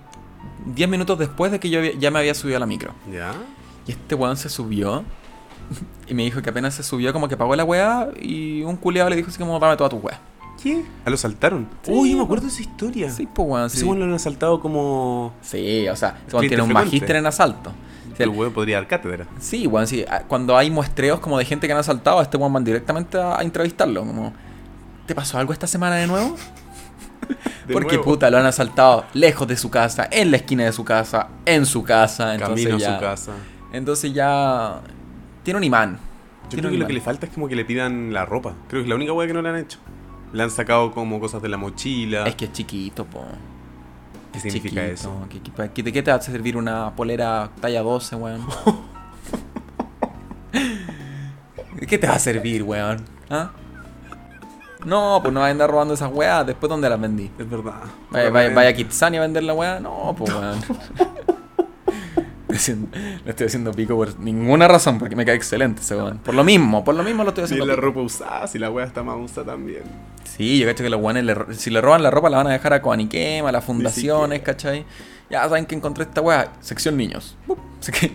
10 minutos después de que yo ya me había subido a la micro. ¿Ya? Y este weón se subió y me dijo que apenas se subió, como que pagó la weá y un culiado le dijo así como: Dame toda tu weá. ¿Qué? ¿A lo saltaron? Sí, Uy, yo me acuerdo de esa historia. Sí, pues weón, sí. Lo han asaltado como. Sí, o sea, tiene un magíster en asalto. O sea, El weón podría dar cátedra. Sí, weón, sí. Ah, Cuando hay muestreos como de gente que han asaltado, a este weón van directamente a, a entrevistarlo. Como, ¿te pasó algo esta semana de nuevo? Porque nuevo. puta, lo han asaltado lejos de su casa, en la esquina de su casa, en su casa. Entonces Camino a su casa. Entonces ya. Tiene un imán. Yo Tiene creo que lo que le falta es como que le pidan la ropa. Creo que es la única weá que no le han hecho. Le han sacado como cosas de la mochila. Es que es chiquito, po. ¿Qué Es significa chiquito. eso? ¿Qué, qué- qué- de qué te va a servir una polera talla 12, weón? (laughs) ¿De qué te va a servir, weón? ¿Ah? No, pues no vas a andar robando esas weas. Después, ¿dónde las vendí? Es verdad. Vaya, vaya, vaya a Kitsani a vender la wea. No, pues weón. (laughs) Le estoy haciendo pico por ninguna razón, porque me cae excelente ese weón. Por lo mismo, por lo mismo lo estoy Si haciendo. la pico. ropa usada, si la weá está más usada también. Sí, yo cacho que los weones, le si le roban la ropa, la van a dejar a Coaniquema, a las fundaciones. ¿cachai? Ya saben que encontré esta weá, sección niños.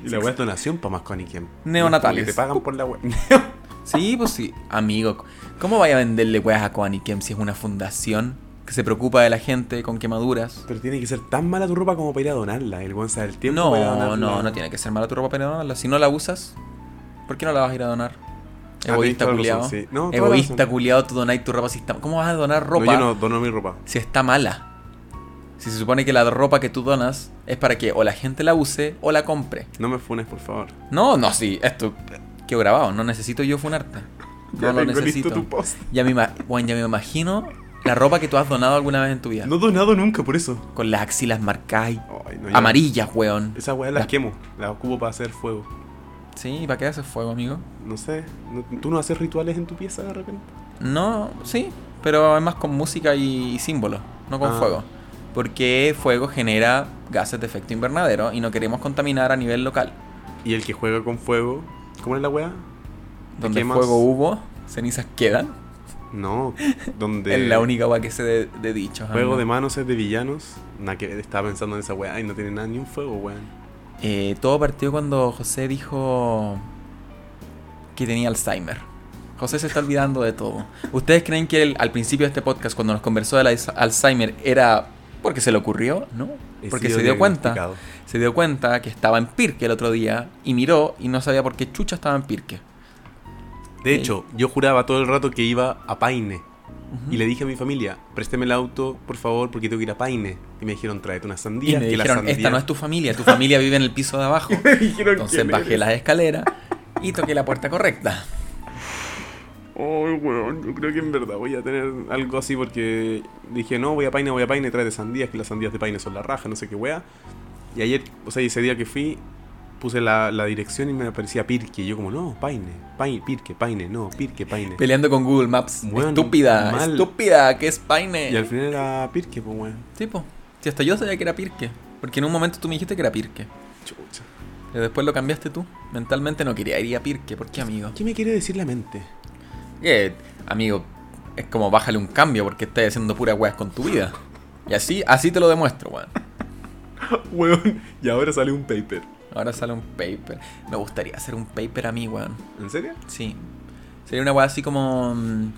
Y la weá es donación para más Coniquem. Neonatales. Que te pagan por la weá. (laughs) Sí, pues sí. Amigo, ¿cómo vaya a venderle weas a Coaniquem si es una fundación que se preocupa de la gente con quemaduras? Pero tiene que ser tan mala tu ropa como para ir a donarla. El weón sabe el tiempo para ir a No, donarla. no, no tiene que ser mala tu ropa para donarla. Si no la usas, ¿por qué no la vas a ir a donar? Ah, Egoísta culiado. sí. No, Egoísta culiado, tú donáis tu ropa si está. ¿Cómo vas a donar ropa No, yo no dono mi ropa. si está mala? Si se supone que la ropa que tú donas es para que o la gente la use o la compre. No me funes, por favor. No, no, sí, esto quedó grabado. No necesito yo funarte. No lo tengo listo necesito. tu post. Ya me, bueno, ya me imagino la ropa que tú has donado alguna vez en tu vida. No he donado nunca por eso. Con las axilas marcadas y Ay, no, ya- amarillas, weón. Esa weá las Las- quemo. Las ocupo para hacer fuego. Sí, ¿para qué haces fuego, amigo? No sé. ¿no- ¿Tú no haces rituales en tu pieza de repente? No, sí, pero es más con música y, símbolos, no con Ah. fuego. Porque fuego genera gases de efecto invernadero y no queremos contaminar a nivel local. Y el que juega con fuego. ¿Cómo es la weá? Donde fuego hubo, cenizas quedan. No. (laughs) Donde. Es la única weá que sé de, de dichos. Juego de manos es de villanos. Que estaba pensando en esa weá y no tiene nada ni un fuego, weón. Eh, todo partió cuando José dijo que tenía Alzheimer. José se está olvidando de todo. ¿Ustedes creen que él, al principio de este podcast, cuando nos conversó del Alz- Alzheimer, era porque se le ocurrió? No, porque se dio cuenta. Se dio cuenta que estaba en Pirque el otro día y miró y no sabía por qué Chucha estaba en Pirque. De hecho, yo juraba todo el rato que iba a Paine. Y le dije a mi familia, présteme el auto, por favor, porque tengo que ir a Paine. Y me dijeron, tráete unas Y sandías. me que la dijeron, sandía- esta no es tu familia, tu familia vive en el piso de abajo. (laughs) Me dijeron Entonces bajé eres. las escaleras y toqué la puerta correcta. Ay, weón, yo creo que en verdad voy a tener algo así porque dije, no, voy a Paine, voy a Paine, tráete sandías, que las sandías de Paine son la raja, no sé qué wea. Y ayer, o sea, ese día que fui, puse la, la dirección y me aparecía Pirque. Y yo como, no, Paine, Paine, Pirque, Paine, no, Pirque, Paine. Peleando con Google Maps. Bueno, estúpida, mal. estúpida, que es Paine. Y al final era Pirque, pues weón. Tipo, si hasta yo sabía que era Pirque. Porque en un momento tú me dijiste que era Pirque. Chucha. Pero después lo cambiaste tú. Mentalmente no quería ir a Pirque. ¿Por qué, amigo? ¿Qué me quiere decir la mente? Eh, amigo, es como bájale un cambio porque estás haciendo puras weas con tu vida. Y así, así te lo demuestro, weón. (laughs) Weón, y ahora sale un paper. Ahora sale un paper. Me gustaría hacer un paper a mí, weón. ¿En serio? Sí. Sería una weá así como. mm,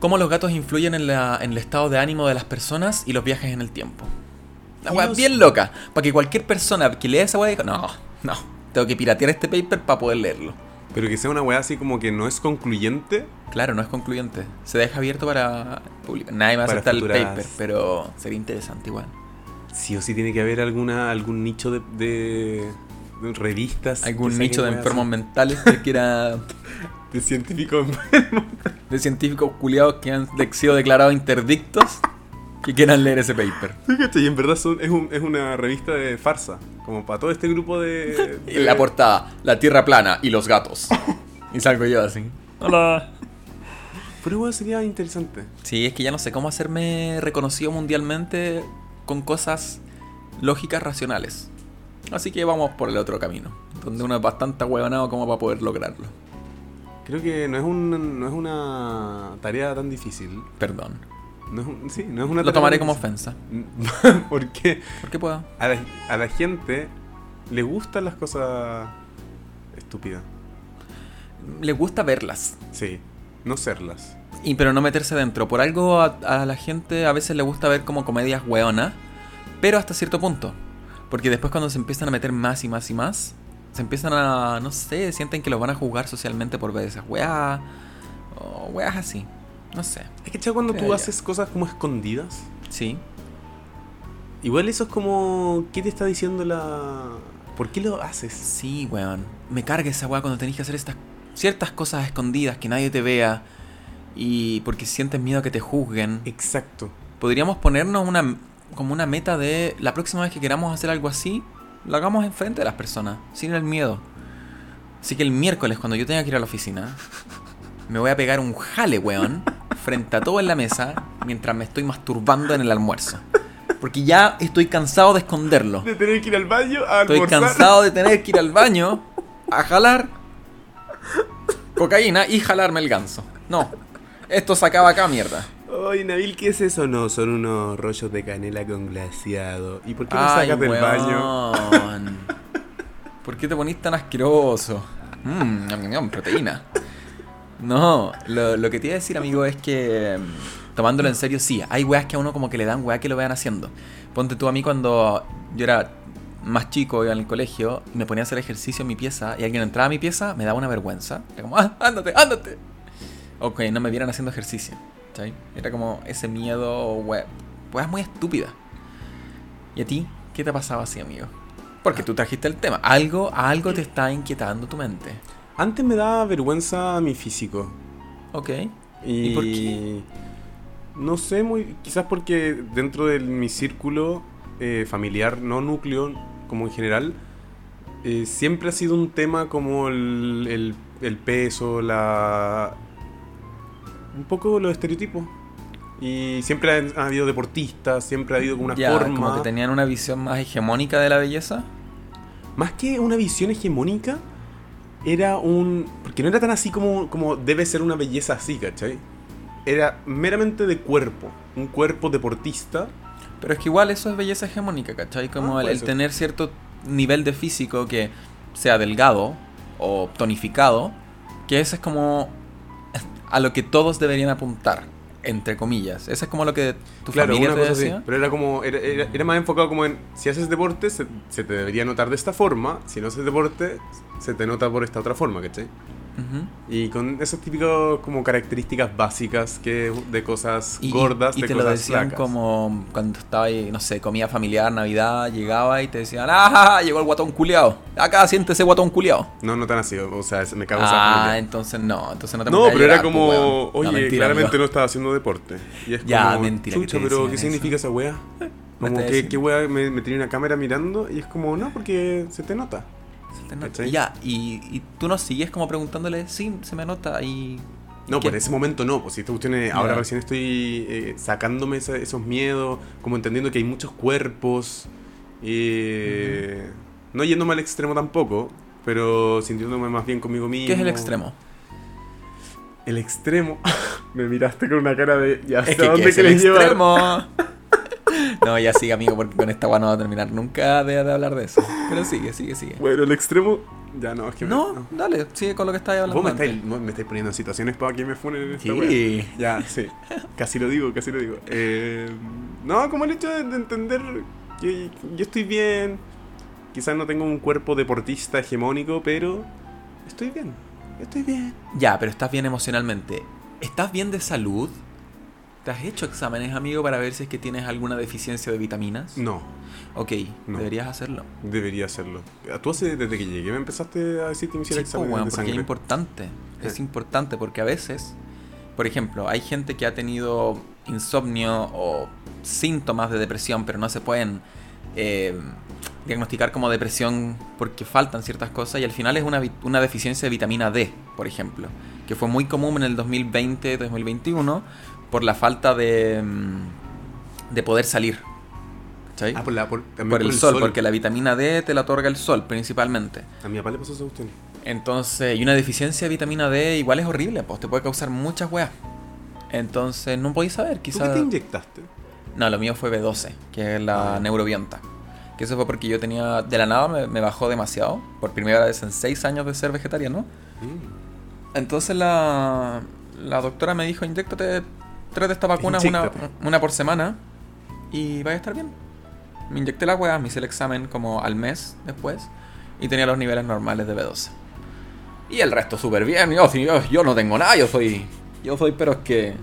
Cómo los gatos influyen en, la- en el estado de ánimo de las personas y los viajes en el tiempo. Una weá bien loca. Para que cualquier persona que lea esa weá diga, no, no, tengo que piratear este paper para poder leerlo. Pero que sea una weá así como que no es concluyente. Claro, no es concluyente. Se deja abierto para publicar. Nadie va a aceptar el futuras- paper, pero sería interesante igual. Sí o sí tiene que haber alguna algún nicho de, de- de revistas. Algún nicho de enfermos mentales que quiera. así, (laughs) De científicos. de científicos culiados que han sido declarados interdictos que quieran leer ese paper. Fíjate, y en verdad son- es, un- es una revista de farsa. Como para todo este grupo de. (laughs) Y la portada, la tierra plana y los gatos. (laughs) Y salgo yo así. Hola. Pero weón sería interesante. Sí, es que ya no sé cómo hacerme reconocido mundialmente con cosas lógicas racionales. Así que vamos por el otro camino, donde uno es bastante huevonado como para poder lograrlo. Creo que no es, un, no es una tarea tan difícil. Perdón. No es sí, no es una Lo tarea tomaré como ofensa. (laughs) Porque ¿Por qué puedo? a la, a la gente le gustan las cosas estúpidas. Le gusta verlas. Sí, no serlas. Y pero no meterse dentro. Por algo a, a la gente a veces le gusta ver como comedias hueonas, pero hasta cierto punto. Porque después cuando se empiezan a meter más y más y más, se empiezan a, no sé, sienten que los van a juzgar socialmente por ver esas weas. O weas así. No sé. Es que, chaval, cuando tú haces cosas como escondidas, Sí. igual eso es como. ¿Qué te está diciendo la.? ¿Por qué lo haces? Sí, weón. Me carga esa wea cuando tenés que hacer estas ciertas cosas escondidas que nadie te vea. Y porque sientes miedo a que te juzguen. Exacto. podríamos ponernos una como una meta de la próxima vez que queramos hacer algo así, lo hagamos enfrente de las personas, sin el miedo. Así que el miércoles, cuando yo tenga que ir a la oficina, (laughs) me voy a pegar un jale, weón, frente a todo en la mesa, mientras me estoy masturbando en el almuerzo. Porque ya estoy cansado de esconderlo. De tener que ir al baño a Estoy cansado de tener que ir al baño a jalar cocaína y jalarme el ganso. No, esto se acaba acá, mierda. Ay, Nabil, ¿qué es eso? No, son unos rollos de canela con glaseado. ¿Y por qué lo sacas del baño? (laughs) ¿Por qué te ponís tan asqueroso? Mmm, proteína. No, lo, lo que te iba a decir, amigo, es que mm, tomándolo en serio, sí, hay weas que a uno como que le dan weas que lo vean haciendo. Ponte tú a mí cuando yo era más chico, iba en el colegio, y me ponía a hacer ejercicio en mi pieza, y alguien entraba a mi pieza, me daba una vergüenza. Era como, ah, ándate, ándate. O que no me vieran haciendo ejercicio. ¿cachai? Era como ese miedo, we- weas muy estúpida. ¿Y a ti? ¿Qué te pasaba así, amigo? Porque tú trajiste el tema. Algo, algo te está inquietando tu mente. Antes me daba vergüenza mi físico. Ok. Y, ¿Y por qué? No sé, muy, quizás porque dentro de mi círculo eh, familiar, no núcleo, como en general, eh, siempre ha sido un tema como el, el- el peso, la... Un poco los estereotipos. Y siempre han- ha habido deportistas, siempre ha habido como una Ya, forma... como que tenían una visión más hegemónica de la belleza. Más que una visión hegemónica, era un... Porque no era tan así como, como debe ser una belleza así, ¿cachai? Era meramente de cuerpo. Un cuerpo deportista. Pero es que igual eso es belleza hegemónica, ¿cachai? Como Ah, el, puede el tener cierto nivel de físico que sea delgado o tonificado, que ese es como a lo que todos deberían apuntar, entre comillas. Ese es como lo que tu claro, familia te cosa así. decía. Pero era como... Era, era- era más enfocado como en... Si haces deporte, se, se te debería notar de esta forma. Si no haces deporte, se te nota por esta otra forma, ¿cachai? Ujú. Y con esas típicas como características básicas que de cosas Y, gordas, y de te lo cosas decían flacas. como cuando estaba ahí, no sé, comida familiar, Navidad, llegaba y te decían, ¡ah! Llegó el guatón culiao. Acá siéntese guatón culiao. No, no tan así. O sea, me cago en esa Ah, familia. entonces no, entonces no te No, pero era llorar, como, pues, weón. oye, No, mentira, claramente amigo. no estaba haciendo deporte. Y es Ya, como, mentira que chucha, pero ¿qué eso. significa esa? Me (laughs) Como, está ¿qué, weá? Me, me tenía una cámara mirando y es como, no, porque se te nota. Se te nota. ¿Cachai? Ya, y, y tú no sigues como preguntándole, sí, se me nota y... No, por ese momento no, pues si esta cuestión es- ahora recién estoy eh, sacándome esa- esos miedos, como entendiendo que hay muchos cuerpos, eh, no yéndome al extremo tampoco, pero sintiéndome más bien conmigo mismo. ¿Qué es el extremo? El extremo. (laughs) Me miraste con una cara de. Ya sé Es que, a ¿qué dónde es el extremo. (laughs) No, ya sigue, amigo, porque con esta weá no va a terminar nunca de, de hablar de eso. Pero sigue, sigue, sigue. Bueno, el extremo. Ya no, es que. me- No, dale, sigue con lo que estabas hablando. Vos me estáis, me estáis poniendo en situaciones para que me funen en esta Sí. wea. Ya, sí. Casi lo digo, casi lo digo. Eh, no, como el hecho de, de entender que yo estoy bien. Quizás no tengo un cuerpo deportista hegemónico, pero estoy bien. Estoy bien. Ya, pero estás bien emocionalmente. ¿Estás bien de salud? ¿Te has hecho exámenes, amigo, para ver si es que tienes alguna deficiencia de vitaminas? No, Ok, No. deberías hacerlo. debería hacerlo. Tú hace, desde que llegué me empezaste a decir que me hiciera Sí, exámenes weón, de porque sangre. es importante. Es Sí. importante porque a veces, por ejemplo, hay gente que ha tenido insomnio o síntomas de depresión, pero no se pueden eh, diagnosticar como depresión porque faltan ciertas cosas y al final es una, una deficiencia de vitamina D, por ejemplo, que fue muy común en el 2020-2021 por la falta de, mm, de poder salir. ¿cachai? Ah, por, la, por, el, sol, porque la vitamina D te la otorga el sol principalmente. A mi papá le pasó esa cuestión. Entonces, y una deficiencia de vitamina D igual es horrible, pues te puede causar muchas weas. Entonces, no podéis saber, ¿Tú quizás. qué te inyectaste? No, lo mío fue B12, que es la Ah. Que eso fue porque yo tenía. De la nada me, me bajó demasiado. Por primera vez en 6 años de ser vegetariano. Mm. Entonces la, la doctora me dijo: inyectate tres de estas vacunas, una, una por semana. Y vaya a estar bien. Me inyecté la wea, me hice el examen como al mes después. Y tenía los niveles normales de B12. Y el resto súper bien. Yo, yo, yo no tengo nada, yo soy. Yo soy, pero es que.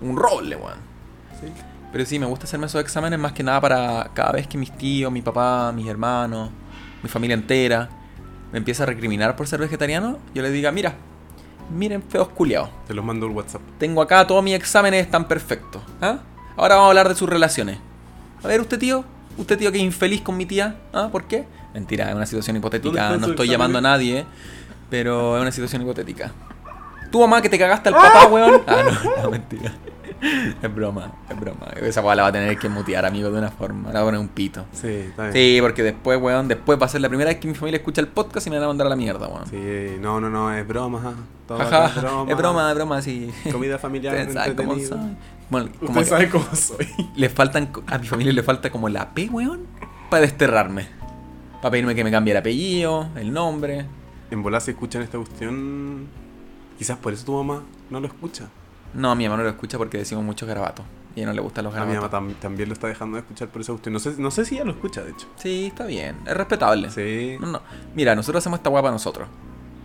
Un roble, weón. Sí. Pero sí, me gusta hacerme esos exámenes más que nada para cada vez que mis tíos, mi papá, mis hermanos, mi familia entera me empieza a recriminar por ser vegetariano, yo les diga, mira, miren feos culiados. Te los mando el WhatsApp. Tengo acá todos mis exámenes están perfectos. ¿ah? Ahora vamos a hablar de sus relaciones. A ver, usted tío, usted tío que es infeliz con mi tía, ¿ah? ¿Por qué? Mentira, es una situación ¿Dónde hipotética, no estoy llamando a nadie, pero es una situación hipotética. Tu mamá que te cagaste al papá, weón. Ah, no, no, mentira. (laughs) Es broma, es broma. Esa weá la va a tener que mutear, amigo, de una forma. La va a poner un pito. Sí, está bien. Sí, porque después, weón, después va a ser la primera vez que mi familia escucha el podcast y me van a mandar a la mierda, weón. Sí, no, no, no, es broma. Todo Ajá, acá es broma, es broma, sí. Comida familiar, Ustedes saben cómo soy. Bueno, como Usted que sabe cómo soy. le faltan, a mi familia le falta como la P, weón, para desterrarme. Para pedirme que me cambie el apellido, el nombre. En volar si escuchan esta cuestión. Quizás por eso tu mamá no lo escucha. No, mi mamá no lo escucha porque decimos muchos garabatos. Y a ella no le gustan los A mi garabatos. mamá tam- también lo está dejando de escuchar por esa cuestión. No sé, no sé si ella lo escucha, de hecho. Sí, está bien. Es respetable. Sí. No, no. Mira, nosotros hacemos esta guapa nosotros.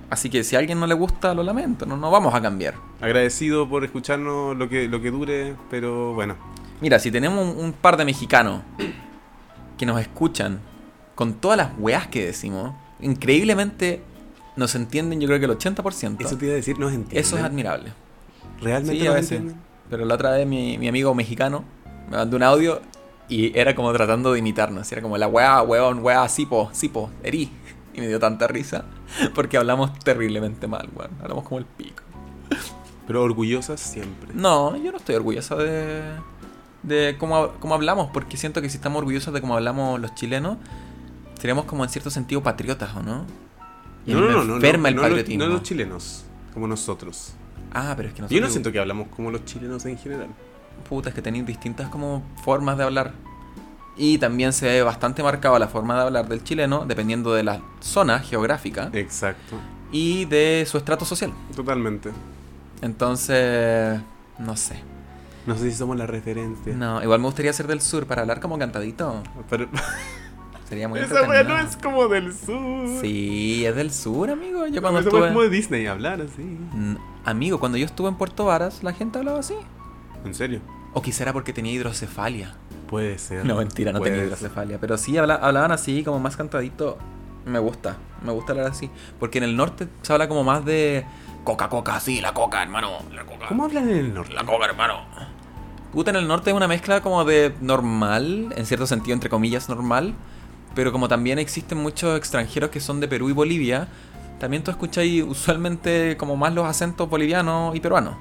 Así que si a alguien no le gusta, lo lamento. No, no vamos a cambiar. Agradecido por escucharnos lo que, lo que dure, pero bueno. Mira, si tenemos un, un par de mexicanos que nos escuchan con todas las weas que decimos, increíblemente nos entienden yo creo que el 80%. Eso te iba a decir, nos entienden. Eso es admirable. Realmente Sí, a veces. Pero la otra vez mi, mi amigo mexicano me mandó un audio y era como tratando de imitarnos. Era como la weá, weón, weá, sipo, sipo, erí. Y me dio tanta risa (laughs) porque hablamos terriblemente mal, weón. Hablamos como el pico. Pero orgullosas siempre. No, yo no estoy orgulloso de, de cómo, cómo hablamos, porque siento que si estamos orgullosos de cómo hablamos los chilenos, seríamos como en cierto sentido patriotas, ¿o no? Y me enferma el no los- patriotismo. no los chilenos, como nosotros. Ah, pero es que Yo no nosotros- siento que hablamos como los chilenos en general. Puta, es que tenéis distintas como formas de hablar. Y también se ve bastante marcada la forma de hablar del chileno, dependiendo de la zona geográfica Exacto. y de su estrato social. Totalmente. Entonces, no sé. No sé si somos la referencia. No, igual me gustaría ser del sur para hablar como cantadito. Pero (laughs) Sería muy esa no es como del sur. Sí, es del sur, amigo. Yo cuando weá es como estuve... de Disney, hablar así. Amigo, cuando yo estuve en Puerto Varas, la gente hablaba así. ¿En serio? O quizá era porque tenía hidrocefalia. Puede ser. No, mentira, no tenía ser. hidrocefalia. Pero sí habla- hablaban así, como más cantadito. Me gusta, me gusta hablar así. Porque en el norte se habla como más de coca, coca, sí, la coca, hermano. La coca. ¿Cómo hablan en el norte? La coca, hermano. Puta, en el norte es una mezcla como de normal, en cierto sentido, entre comillas, normal. Pero como también existen muchos extranjeros que son de Perú y Bolivia, también tú escuchas ahí usualmente como más los acentos bolivianos y peruanos.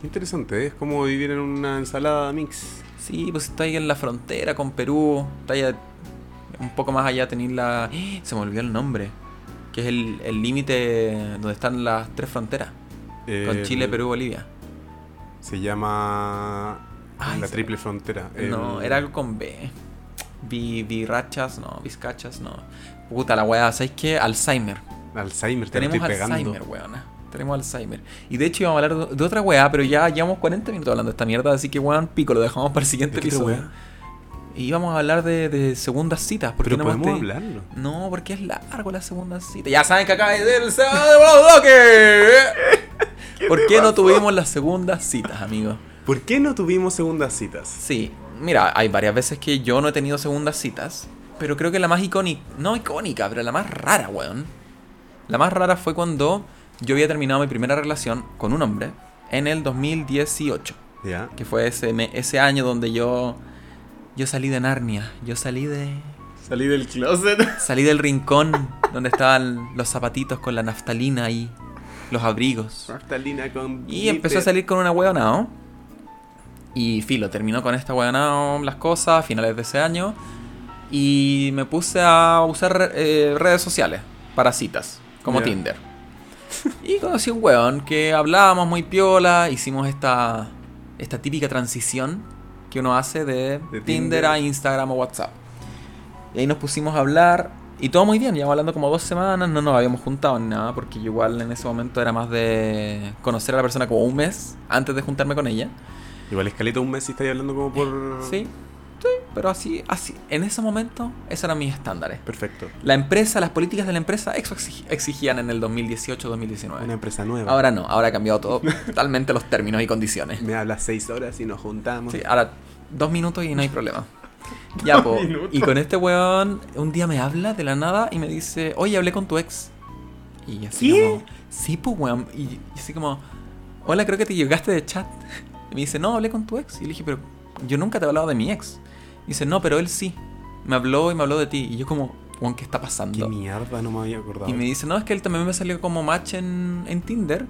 Qué interesante, ¿eh? es como vivir en una ensalada mix. Sí, pues está ahí en la frontera con Perú, está allá, un poco más allá tenéis la... ¡Ah! Se me olvidó el nombre, que es el el límite donde están las tres fronteras. Con Chile, Perú, Bolivia. Se llama. Ay, la Triple Frontera. No, El- era algo con B. Vi, virrachas, no, vizcachas, no. Puta la weá, ¿sabes qué? Alzheimer. Alzheimer, te Tenemos estoy pegando. Alzheimer, weona. Tenemos Alzheimer. Y de hecho íbamos a hablar de, otra weá, pero ya llevamos 40 minutos hablando de esta mierda, así que weón, pico, lo dejamos para el siguiente ¿De qué episodio. Y íbamos a hablar de, de segundas citas. ¿Por qué Pero no podemos teni- hablarlo. No, porque es largo la segunda cita. Ya saben que acá es segundo bloque. (laughs) ¿Por qué no tuvimos las segundas citas, amigos? ¿Por qué no tuvimos segundas citas? Sí, mira, hay varias veces que yo no he tenido segundas citas, pero creo que la más icónica, no icónica, pero la más rara, weón. La más rara fue cuando yo había terminado mi primera relación con un hombre en el 2018, Ya. que fue ese, ese año donde yo, yo salí de Narnia, yo salí de... Salí del closet. (laughs) Salí del rincón donde estaban los zapatitos con la naftalina ahí, los abrigos. Naftalina con. Y empezó a salir con una huevonao. Y filo, terminó con esta huevonao las cosas a finales de ese año. Y me puse a usar eh, redes sociales para citas, como. Tinder. Y conocí un weón que hablábamos muy piola, hicimos esta, esta típica transición que uno hace de, De Tinder, Tinder. a Instagram o WhatsApp. Y ahí nos pusimos a hablar y todo muy bien, llevamos hablando como dos semanas, no nos habíamos juntado ni nada, porque yo igual en ese momento era más de conocer a la persona como un mes antes de juntarme con ella. Igual escaleta un mes y estáis hablando como por. Sí, sí, pero así, así, en ese momento, esos eran mis estándares. Perfecto. La empresa, las políticas de la empresa, eso exig- exigían en el 2018-2019. Una empresa nueva. Ahora no, ahora ha cambiado todo, (laughs) totalmente los términos y condiciones. Me hablas seis horas y nos juntamos. Sí, ahora dos minutos y no hay (laughs) problema. Ya, po. minutos. Y con este weón, un día me habla de la nada y me dice, oye, hablé con tu ex. Y así ¿Qué? como, sí, pues weón. Y, y así como, hola, creo que te llegaste de chat. Y me dice, no, hablé con tu ex. Y le dije, pero yo nunca te he hablado de mi ex. Y dice, no, pero él sí. Me habló y me habló de ti. Y yo como, weón, ¿qué está Qué pasando? mierda, no me había acordado. Y me dice, no, es que él también me salió como match en, en Tinder.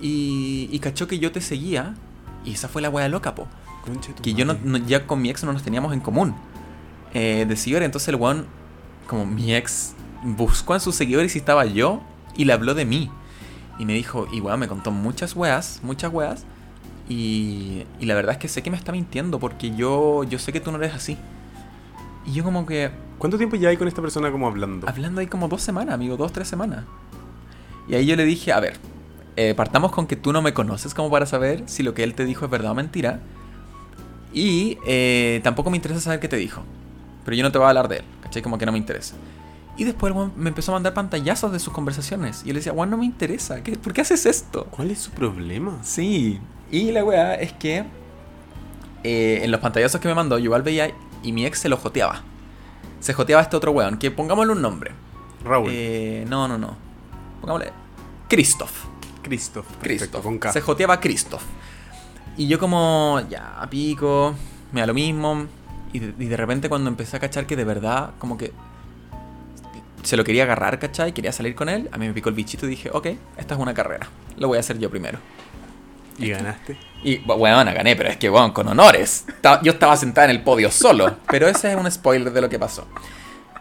Y, y cachó que yo te seguía. Y esa fue la wea loca, po Conche tu que yo no, ya con mi ex no nos teníamos en común eh, de seguidores. Entonces el weón, como mi ex, buscó en sus seguidores y estaba yo y le habló de mí. Y me dijo, y weón, me contó muchas weas, muchas weas. Y, y la verdad es que sé que me está mintiendo porque yo, yo sé que tú no eres así. Y yo como que, ¿Cuánto tiempo ya hay con esta persona como hablando? hablando ahí como dos semanas, amigo, dos, tres semanas. Y ahí yo le dije, a ver, eh, partamos con que tú no me conoces como para saber si lo que él te dijo es verdad o mentira. Y eh, tampoco me interesa saber qué te dijo. Pero yo no te voy a hablar de él, ¿cachai? Como que no me interesa. Y después me empezó a mandar pantallazos de sus conversaciones. Y yo le decía, weón, no me interesa. ¿qué- ¿Por qué haces esto? ¿Cuál es su problema? Sí. Y la weá es que eh, en los pantallazos que me mandó, yo igual veía y mi ex se lo joteaba. Se joteaba a este otro weón, que pongámosle un nombre. Raúl. Eh, no, no, no. Pongámosle. Christoph. Christoph. Christoph. Con K. Se joteaba a Christoph. Y yo como, ya, pico, me da lo mismo. Y de, y de repente cuando empecé a cachar que de verdad, como que se lo quería agarrar, ¿cachai? Quería salir con él. A mí me picó el bichito y dije, ok, esta es una carrera. Lo voy a hacer yo primero. Y ganaste. Y bueno, gané, pero es que, bueno, con honores. Yo estaba sentada en el podio solo. Pero ese es un spoiler de lo que pasó.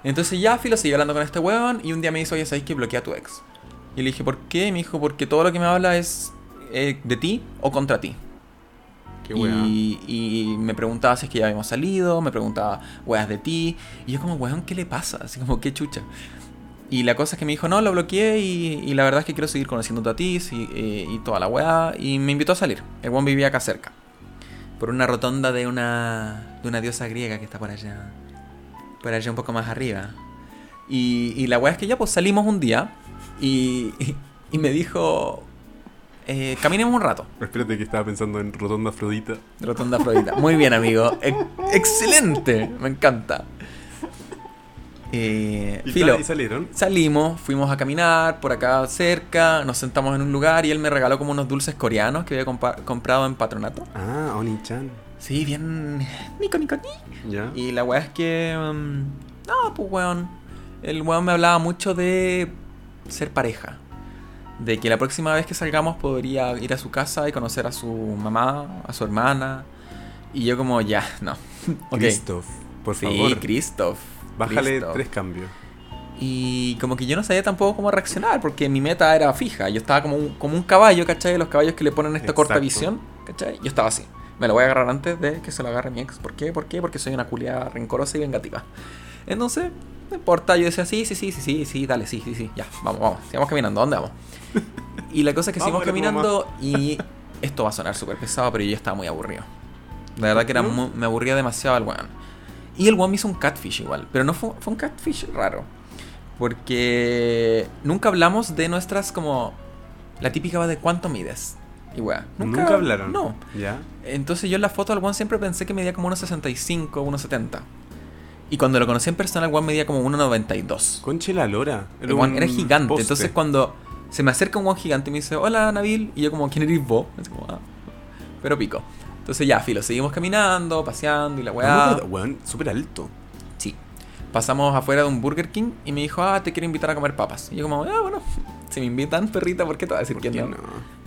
Entonces ya, Filo, seguí hablando con este weón. Y un día me dijo, oye, ¿sabes que bloquea a tu ex? Y le dije, ¿por qué? Y me dijo, porque todo lo que me habla es eh, de ti o contra ti. Qué weá. Y, y me preguntaba si es que ya habíamos salido, me preguntaba weas de ti. Y yo como, weón, ¿qué le pasa? Así como, qué chucha. Y la cosa es que me dijo, no, lo bloqueé y, y la verdad es que quiero seguir conociéndote a ti sí, eh, y toda la weá. Y me invitó a salir. El weón vivía acá cerca. Por una rotonda de una, de una diosa griega que está por allá. Por allá un poco más arriba. Y, y la weá es que ya pues salimos un día y, y, y me dijo, eh, caminemos un rato. Espérate que estaba pensando en Rotonda Afrodita. Rotonda Afrodita. Muy bien, amigo. Ex- excelente. Me encanta. Eh, Y, filo. y salieron. Salimos, fuimos a caminar por acá cerca, nos sentamos en un lugar y él me regaló como unos dulces coreanos que había comprado en patronato. Ah, Oni-chan. Sí, bien. Nico, nico, ni. Ya. Y la weá es que. mm, no, pues weón. El weón me hablaba mucho de ser pareja. De que la próxima vez que salgamos podría ir a su casa y conocer a su mamá, a su hermana. Y yo, como, ya, no. (laughs) Ok. Christoph, por sí, favor. Christoph. Bájale tres cambios. Y como que yo no sabía tampoco cómo reaccionar, porque mi meta era fija. Yo estaba como un, como un caballo, ¿cachai? Los caballos que le ponen esta corta visión, ¿cachai? Yo estaba así. Me lo voy a agarrar antes de que se lo agarre mi ex. ¿Por qué? ¿Por qué? Porque soy una culiada rencorosa y vengativa. Entonces, no importa. Yo decía, sí, sí, sí, sí, sí, sí, dale, sí, sí, sí. Ya, vamos, vamos. Sigamos caminando. ¿Dónde vamos? Y la cosa es que Vamos, seguimos caminando y esto va a sonar súper pesado, pero yo ya estaba muy aburrido. La verdad que era me aburría demasiado el weón. Y el weón me hizo un catfish igual, pero no fue, fue un catfish raro. Porque nunca hablamos de nuestras como... La típica va de cuánto mides. Y weón. Nunca, hablaron. No. ¿Ya? Entonces yo en la foto del weón siempre pensé que medía como 1,65, 1,70. Y cuando lo conocí en persona, el weón medía como 1,92. Conche la lora. El weón un era gigante. poste. Entonces cuando se me acerca un weón gigante y me dice, hola Nabil, y yo como, ¿quién eres vos? Así como, "Ah". Pero pico. Entonces ya, filo, seguimos caminando, paseando y la No, weá. pero, Weón, súper alto. Sí. Pasamos afuera de un Burger King y me dijo, ah, te quiero invitar a comer papas. Y yo como, ah, bueno, (laughs) si me invitan, perrita, ¿por qué te voy a decir ¿Por que no? no?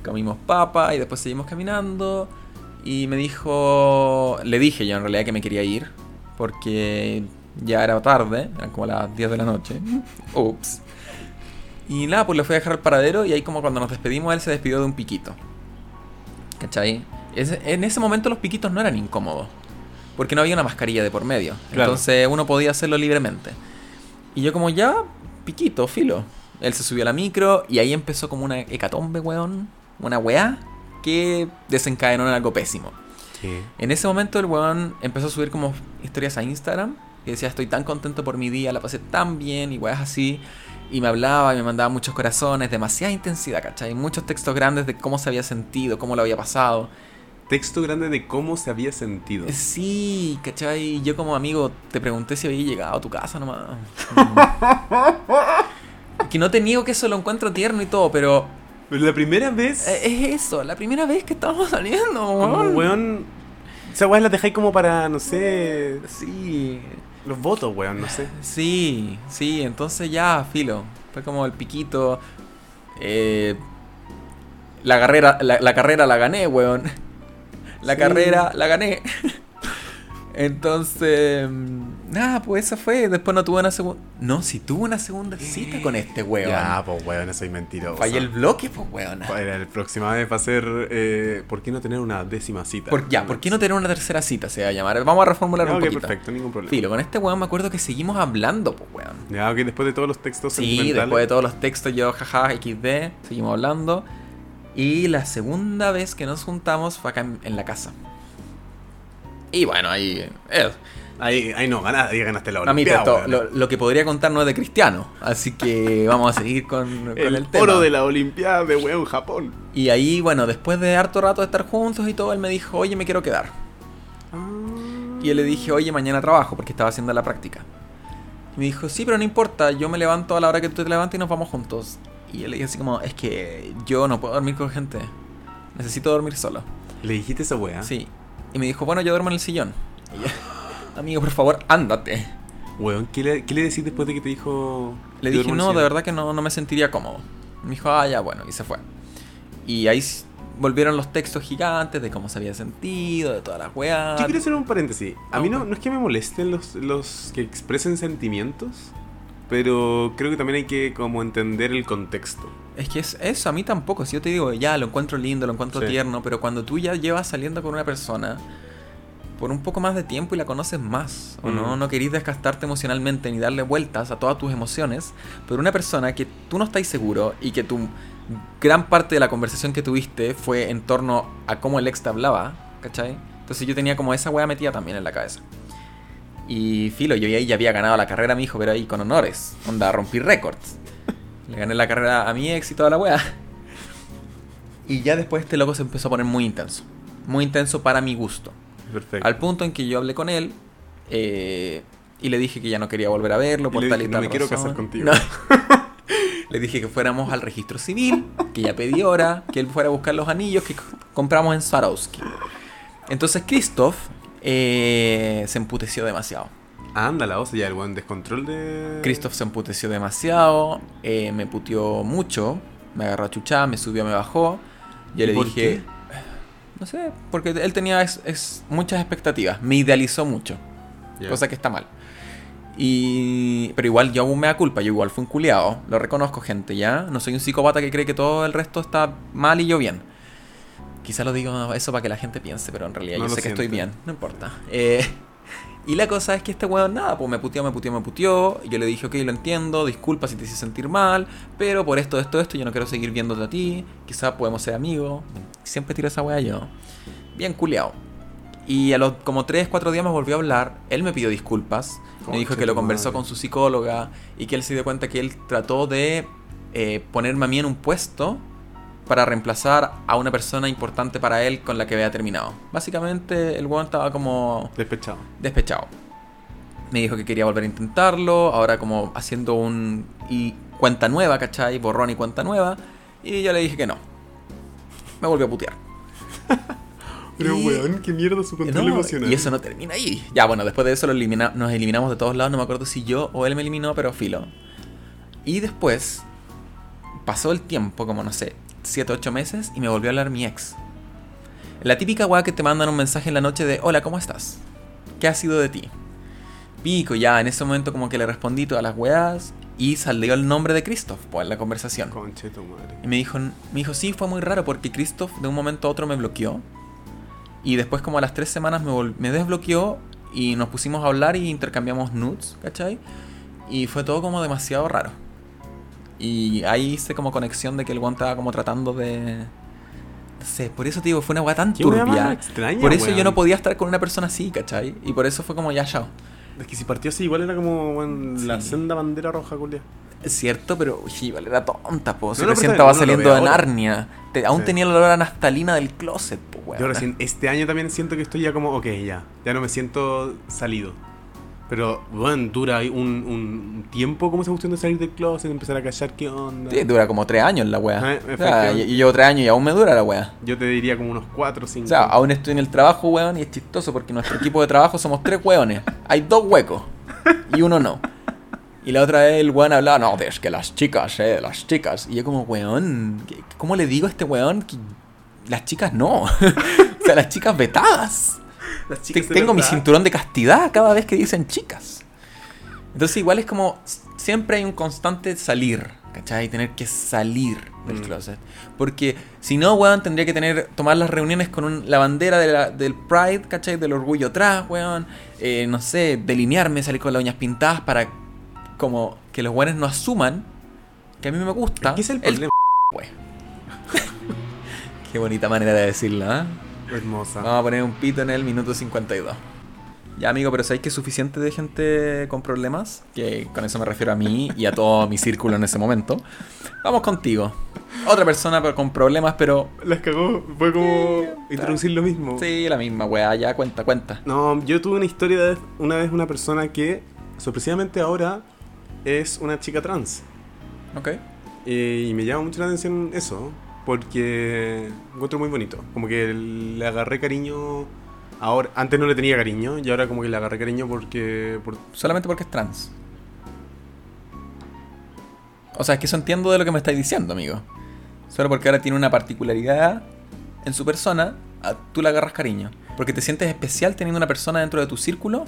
Comimos papa y después seguimos caminando. Y me dijo, le dije yo en realidad que me quería ir porque ya era tarde, eran como las 10 de la noche. (laughs) Ups. Y nada, pues le fui a dejar al paradero y ahí como cuando nos despedimos él se despidió de un piquito. ¿Cachai? En ese momento los piquitos no eran incómodos. Porque no había una mascarilla de por medio. Claro. Entonces uno podía hacerlo libremente. Y yo como ya, piquito, filo. Él se subió a la micro y ahí empezó como una hecatombe, weón. Una weá que desencadenó en algo pésimo. ¿Qué? En ese momento el weón empezó a subir como historias a Instagram y decía estoy tan contento por mi día, la pasé tan bien y weas así. Y me hablaba y me mandaba muchos corazones, demasiada intensidad, ¿cachai? Muchos textos grandes de cómo se había sentido, cómo lo había pasado. Texto grande de cómo se había sentido. Sí, ¿cachai? Yo como amigo te pregunté si había llegado a tu casa nomás. (laughs) que no te niego que eso lo encuentro tierno y todo, pero Pero la primera vez. eh, es eso, la primera vez que estamos saliendo, weón. weón. Esa weá la dejáis como para, no sé. Sí, Los votos, weón, no sé. Sí, sí, entonces ya, filo. Fue como el piquito. eh, la carrera, la, la carrera la gané, weón. La Sí. carrera la gané. (laughs) Entonces, nada, pues esa fue. Después no tuve una segunda. No, si tuve una segunda cita con este weón. Ya, pues weón, soy mentiroso. Fallé el bloque, pues weón. Para la próxima vez va a ser. Eh, ¿Por qué no tener una décima cita? Por, ya, ¿por qué no tener una tercera cita? Se va a llamar. Vamos a reformular un ok, poquito. perfecto, ningún problema. Filo, con este weón me acuerdo que seguimos hablando, pues weón. Ya, ok, después de todos los textos Sí, después de todos los textos, yo, jaja, XD, seguimos hablando. Y la segunda vez que nos juntamos fue acá en, en la casa. Y bueno, ahí. eh, Ahí, ahí no, ganaste, ahí ganaste la a mí Olimpiada, lo que podría contar no es de cristiano. Así que (laughs) vamos a seguir con, con el, el, tema. oro de la Olimpiada de weón Japón. Y ahí, bueno, después de harto rato de estar juntos y todo, él me dijo, oye, me quiero quedar. Y yo le dije, oye, mañana trabajo porque estaba haciendo la práctica. Y me dijo, sí, pero no importa, yo me levanto a la hora que tú te levantes y nos vamos juntos. Y yo le dije así como, es que yo no puedo dormir con gente. Necesito dormir solo. ¿Le dijiste esa weá? Sí. Y me dijo, bueno, yo duermo en el sillón. Y yo, (laughs) amigo, por favor, ándate. Weón, ¿qué le, ¿qué le decís después de que te dijo. Le "Yo dije, no, de sillón"? verdad que no, no me sentiría cómodo. Me dijo, ah, ya, bueno, y se fue. Y ahí volvieron los textos gigantes de cómo se había sentido, de todas las weas. Yo quiero hacer un paréntesis. A mí no, no es que me molesten los, los que expresen sentimientos, pero creo que también hay que como entender el contexto. Es que es eso, a mí tampoco. Si yo te digo, ya, lo encuentro lindo, lo encuentro Sí. tierno, pero cuando tú ya llevas saliendo con una persona por un poco más de tiempo y la conoces más, o no, no querís desgastarte emocionalmente ni darle vueltas a todas tus emociones, pero una persona que tú no estás seguro y que tu gran parte de la conversación que tuviste fue en torno a cómo el ex te hablaba, ¿cachai? Entonces yo tenía como esa wea metida también en la cabeza. Y filo, yo ahí ya había ganado la carrera a mi hijo, pero ahí con honores. Onda, rompí récords. Le gané la carrera a mi ex y toda la wea. Y ya después este loco se empezó a poner muy intenso. Muy intenso para mi gusto. Perfecto. Al punto en que yo hablé con él eh, y le dije que ya no quería volver a verlo por le tal y dije, tal "No me quiero razón". casar contigo. No. (laughs) le dije que fuéramos al registro civil, que ya pedí hora, que él fuera a buscar los anillos que compramos en Swarovski. Entonces Christoph eh, se emputeció demasiado. Anda, la osa ya, el buen descontrol de. Christoph se emputeció demasiado, eh, me puteó mucho, me agarró a chuchar, me subió, me bajó. Yo ¿Y le por dije, qué? (sighs) no sé, porque él tenía es- es- muchas expectativas, me idealizó mucho, Ya. cosa que está mal. Y... Pero igual yo aún me da culpa, yo igual fui un culiado, lo reconozco gente, ¿ya? No soy un psicópata que cree que todo el resto está mal y yo bien. Quizá lo digo eso para que la gente piense, pero en realidad No yo sé que estoy bien, no importa. Eh, y la cosa es que este weón, nada, pues me puteó, me puteó, me puteó. Y yo le dije, ok, lo entiendo, disculpa si te hice sentir mal, pero por esto, esto, esto, yo no quiero seguir viéndote a ti. Quizá podemos ser amigos. Siempre tiro esa wea yo. Bien culiao. Y a los como 3, 4 días me volvió a hablar. Él me pidió disculpas. Me dijo que lo conversó madre. con su psicóloga y que él se dio cuenta que él trató de eh, ponerme a mí en un puesto para reemplazar a una persona importante para él con la que había terminado. Básicamente el weón estaba como Despechado. despechado. Me dijo que quería volver a intentarlo, ahora como haciendo un y cuenta nueva, ¿cachai? Borrón y cuenta nueva. Y yo le dije que no. Me volvió a putear. (laughs) Pero, Y- weón, qué mierda su control No, emocional. y eso no termina ahí. Ya, bueno, después de eso lo elimina- nos eliminamos de todos lados. No me acuerdo si yo o él me eliminó, pero filo. Y después pasó el tiempo, como no sé, 7, 8 meses, y me volvió a hablar mi ex. La típica weá que te mandan un mensaje en la noche de: Hola, ¿cómo estás? ¿Qué ha sido de ti? Pico, ya en ese momento, como que le respondí todas las weas y salió el nombre de Christoph pues, en la conversación. Conche tu madre. Y me dijo, me dijo, sí, fue muy raro porque Christoph de un momento a otro me bloqueó. Y después como a las tres semanas me, me desbloqueó y nos pusimos a hablar y intercambiamos nudes, ¿cachai? Y fue todo como demasiado raro. Y ahí hice como conexión de que el guan estaba como tratando de... No sé, por eso te digo, fue una weá tan turbia. extraña, por eso yo weón. no podía estar con una persona así, ¿cachai? Y por eso fue como ya, chao. Es que si partió así, igual era como la Sí. senda bandera roja, culia. Es cierto, pero uy, igual era tonta, po. Si No, no, recién estaba lo saliendo de. Narnia. Te- aún Sí. tenía el olor a naftalina del closet, po, weón. Yo recién, este año también siento que estoy ya como, ok, ya. Ya no me siento salido. Pero, bueno, dura un, un tiempo como esa cuestión de salir del closet, empezar a callar qué onda. Sí, dura como tres años la wea. Ah, o sea, efectivamente. y, y llevo tres años y aún me dura la wea. Yo te diría como unos 4 o 5. O sea, aún estoy en el trabajo, weón, y es chistoso porque nuestro equipo de trabajo somos tres weones. Hay dos huecos y uno no. Y la otra vez el weón hablaba, no, es que las chicas, eh, las chicas. Y yo como, weón, ¿qué- ¿cómo le digo a este weón que las chicas no? (laughs) o sea, las chicas vetadas. Tengo mi cinturón de castidad cada vez que dicen chicas. Entonces igual es como, siempre hay un constante salir, ¿cachai? Tener que salir del Mm. closet. Porque si no, weón, tendría que tener, tomar las reuniones con un- la bandera de la- del Pride, ¿cachai? Del orgullo atrás, weón. Eh, no sé, delinearme, salir con las uñas pintadas para como que los weones no asuman que a mí me gusta. ¿Qué es el el problema? we. (laughs) Qué bonita manera de decirlo, ¿ah? Hermosa. Vamos a poner un pito en el minuto 52. Ya, amigo, pero ¿sabéis que es suficiente de gente con problemas? Que con eso me refiero a mí y a todo mi círculo en ese momento. Vamos contigo. Otra persona con problemas, pero. Las cagó. Fue como introducir lo mismo. Sí, la misma, weá. Ya, cuenta, cuenta. No, yo tuve una historia de una vez una persona que sorpresivamente ahora es una chica trans. Ok. Eh, y me llama mucho la atención eso, porque encuentro muy bonito. Como que le agarré cariño. Ahora, antes no le tenía cariño y ahora como que le agarré cariño porque por- Solamente porque es trans. O sea, es que eso entiendo de lo que me estáis diciendo, amigo. Solo porque ahora tiene una particularidad en su persona, tú le agarras cariño. Porque te sientes especial teniendo una persona dentro de tu círculo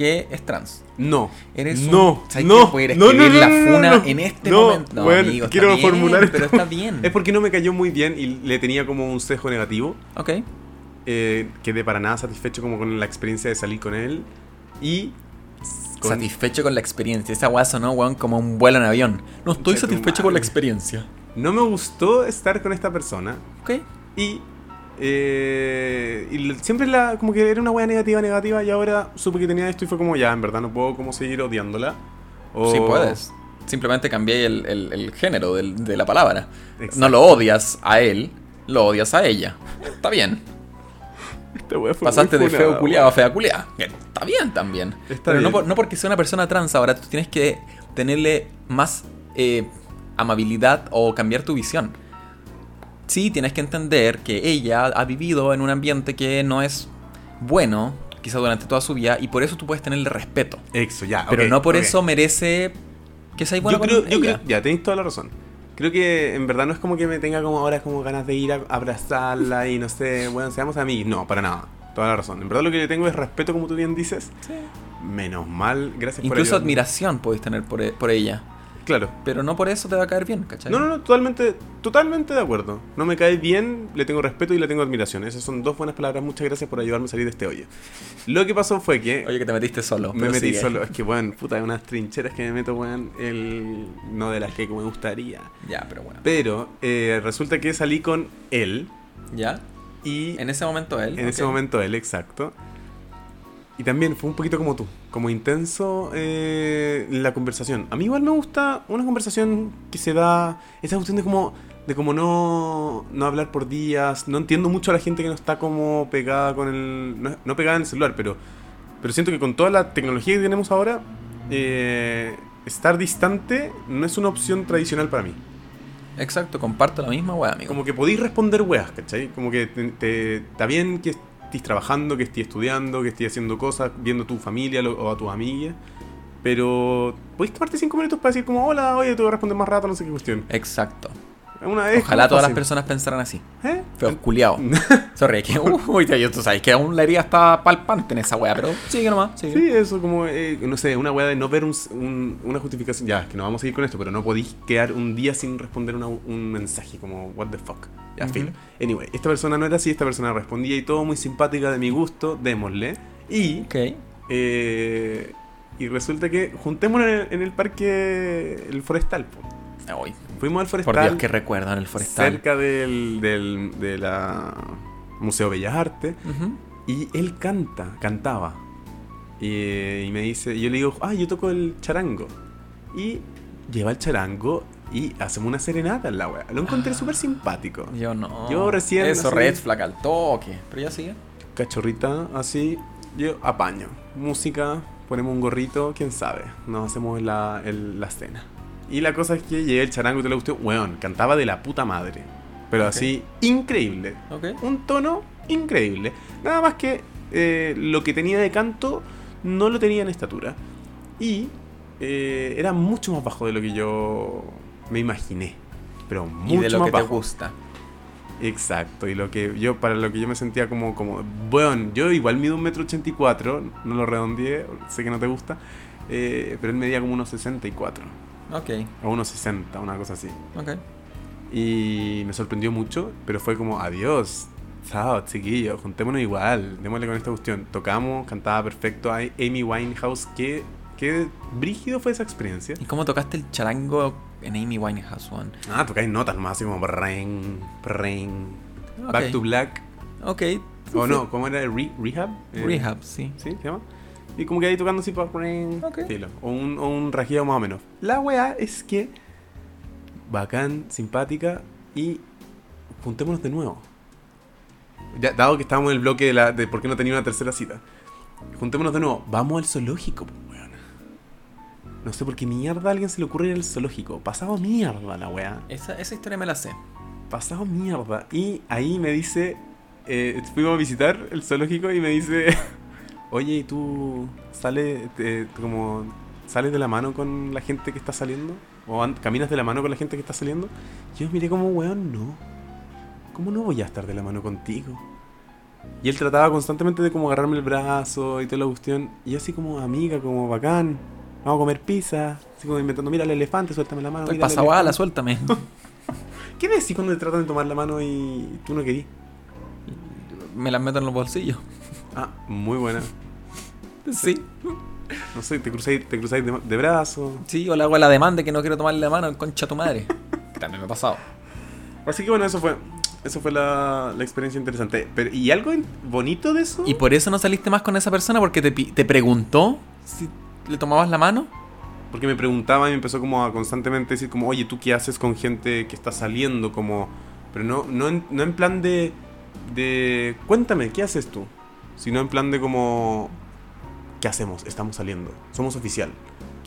que es trans. no. Eres no, un... ¿sabes no, no, no, escribir no, la no, no, funa no. en este No, momento. No, weón, amigo, quiero bien, formular pero esto. está (laughs) bien. Es porque no me cayó muy bien y le tenía como un sesgo negativo. Ok. Eh, quedé para nada satisfecho como con la experiencia de salir con él. Y... con- Satisfecho con la experiencia. Esa weá sonó, weón, como un vuelo en avión. No estoy satisfecho con la experiencia. No me gustó estar con esta persona. Ok. Y, eh, y siempre la, como que era una wea negativa, negativa, y ahora supe que tenía esto y fue como ya, en verdad no puedo como seguir odiándola. O- Sí puedes. Simplemente cambié el, el- el género de la palabra. Exacto. No lo odias a él, lo odias a ella. Está bien. Esta wea fue Pasaste de feo culiado a fea culiada. Está bien también. Está Pero no, por- no porque sea una persona trans ahora, tú tienes que tenerle más eh, amabilidad o cambiar tu visión. Sí, tienes que entender que ella ha vivido en un ambiente que no es bueno, quizá durante toda su vida, y por eso tú puedes tenerle respeto. Eso, ya. Pero no por eso merece que seas bueno yo creo, yo creo, ya, tenéis toda la razón. Creo que en verdad no es como que me tenga como ahora como ganas de ir a abrazarla y no sé, bueno, seamos amigos. No, para nada. Toda la razón. En verdad lo que le tengo es respeto, como tú bien dices. Sí. menos mal, gracias por Incluso admiración podéis tener por, e- por ella. Claro. Pero no por eso te va a caer bien, ¿cachai? No, no, no, totalmente, totalmente de acuerdo. No me cae bien, le tengo respeto y le tengo admiración. Esas son dos buenas palabras. Muchas gracias por ayudarme a salir de este hoyo. Lo que pasó fue que Oye, que te metiste solo. me metí sigue. solo. Es que, weón, puta, hay unas trincheras que me meto, weón, el... no de las que me gustaría. Ya, pero bueno. Pero eh, resulta que salí con él ¿Ya? y En ese momento él. en ese momento él, exacto. Y también fue un poquito como tú, como intenso eh, la conversación. A mí igual me gusta una conversación que se da, esa cuestión de como, de como no, no hablar por días. No entiendo mucho a la gente que no está como pegada con el, no, no pegada en el celular, pero, pero siento que con toda la tecnología que tenemos ahora, eh, estar distante no es una opción tradicional para mí. Exacto, comparto la misma weá, amigo. Como que podéis responder weas, ¿cachai? Como que te, te- está bien que estés trabajando, que estés estudiando, que estés haciendo cosas, viendo a tu familia lo- o a tus amigas. Pero podéis tomarte cinco minutos para decir como, hola, oye, te voy a responder más rato, no sé qué cuestión. Exacto. Una vez Ojalá todas las personas pensaran así. ¿Eh? Culiados. (laughs) Sorry, que uy, tú sabes que aún la herida está palpante en esa weá, pero sigue nomás, sigue. Sí, eso como, eh, no sé, una wea de no ver un, un- una justificación. Ya, que no vamos a seguir con esto, pero no podéis quedar un día sin responder una- un mensaje como, what the fuck. Ya, filo. Anyway, esta persona no era así, esta persona respondía y todo muy simpática, de mi gusto, démosle. Y Ok. Eh, y resulta que juntémonos en el, en el parque el forestal. po. Uy, Fuimos al por forestal. Dios, que recuerdan el forestal. cerca del, del de la Museo Bellas Artes. Y él canta, cantaba. Y, y me dice, y yo le digo, ah, yo toco el charango. Y lleva el charango y hacemos una serenata en la wea. Lo encontré Ah. súper simpático. Yo no. Yo recién Eso, así- red flag al toque. Pero ya sigue. Cachorrita, así, yo apaño. Música, ponemos un gorrito, quién sabe. Nos hacemos la, el- la cena. Y la cosa es que llegué el charango y te lo gustó. Weón, cantaba de la puta madre. Pero así, increíble. Un tono increíble. Nada más que eh, lo que tenía de canto no lo tenía en estatura. Y eh, era mucho más bajo de lo que yo me imaginé. Pero mucho Y de lo más que te bajo. gusta. Exacto, y lo que yo, para lo que yo me sentía como, como, bueno, yo igual mido un metro ochenta y cuatro, no lo redondeé, sé que no te gusta, eh, pero él medía como unos 64, Ok, o unos 60, una cosa así. ok. Y me sorprendió mucho, pero fue como, adiós, chao, chiquillos, juntémonos igual, démosle con esta cuestión. Tocamos, cantaba perfecto, hay Amy Winehouse, qué, qué brígido fue esa experiencia. ¿Y cómo tocaste el charango en Amy Winehouse One? Ah, tocáis notas nomás, así como, brain, brain, Ok. back to black. Ok. O no, ¿cómo era? Re- ¿Rehab? Eh, Rehab, sí. ¿Sí? ¿Se llama? Y como que ahí tocando así para... Ok. Filo. O un, o un rajido más o menos. La weá es que... Bacán, simpática y... Juntémonos de nuevo. Ya, dado que estábamos en el bloque de, la, de por qué no tenía una tercera cita. Juntémonos de nuevo. Vamos al zoológico, pues, weón. No sé por qué mierda a alguien se le ocurre ir al zoológico. Pasado mierda la weá. Esa, esa historia me la sé. pasado mierda. Y ahí me dice, eh, fuimos a visitar el zoológico y me dice, (laughs) oye, ¿y tú sales eh, como sales de la mano con la gente que está saliendo? ¿O caminas de la mano con la gente que está saliendo? Yo miré como, weón, no. ¿Cómo no voy a estar de la mano contigo? Y él trataba constantemente de como agarrarme el brazo y toda la cuestión. Y yo así como, amiga, como bacán. Vamos a comer pizza. Así como inventando, mira el elefante, suéltame la mano. Estoy mira el pasado a la elefante". suéltame. (laughs) ¿Qué decís cuando te tratan de tomar la mano y tú no querís? me las meto en los bolsillos. Ah, muy buena. (laughs) Sí. No sé, te cruzáis, te cruzáis de, de brazo. Sí, o le hago la demanda que no quiero tomarle la mano, concha tu madre. (laughs) También me ha pasado. Así que bueno, eso fue. Eso fue la, la experiencia interesante. Pero, ¿Y algo bonito de eso? ¿Y por eso no saliste más con esa persona? ¿Porque te, te preguntó si le tomabas la mano? Porque me preguntaba y me empezó como a constantemente decir como, oye, ¿tú qué haces con gente que está saliendo? Como, pero no, no, en, no en plan de, de, cuéntame, ¿qué haces tú? Sino en plan de como, ¿qué hacemos? Estamos saliendo. Somos oficial.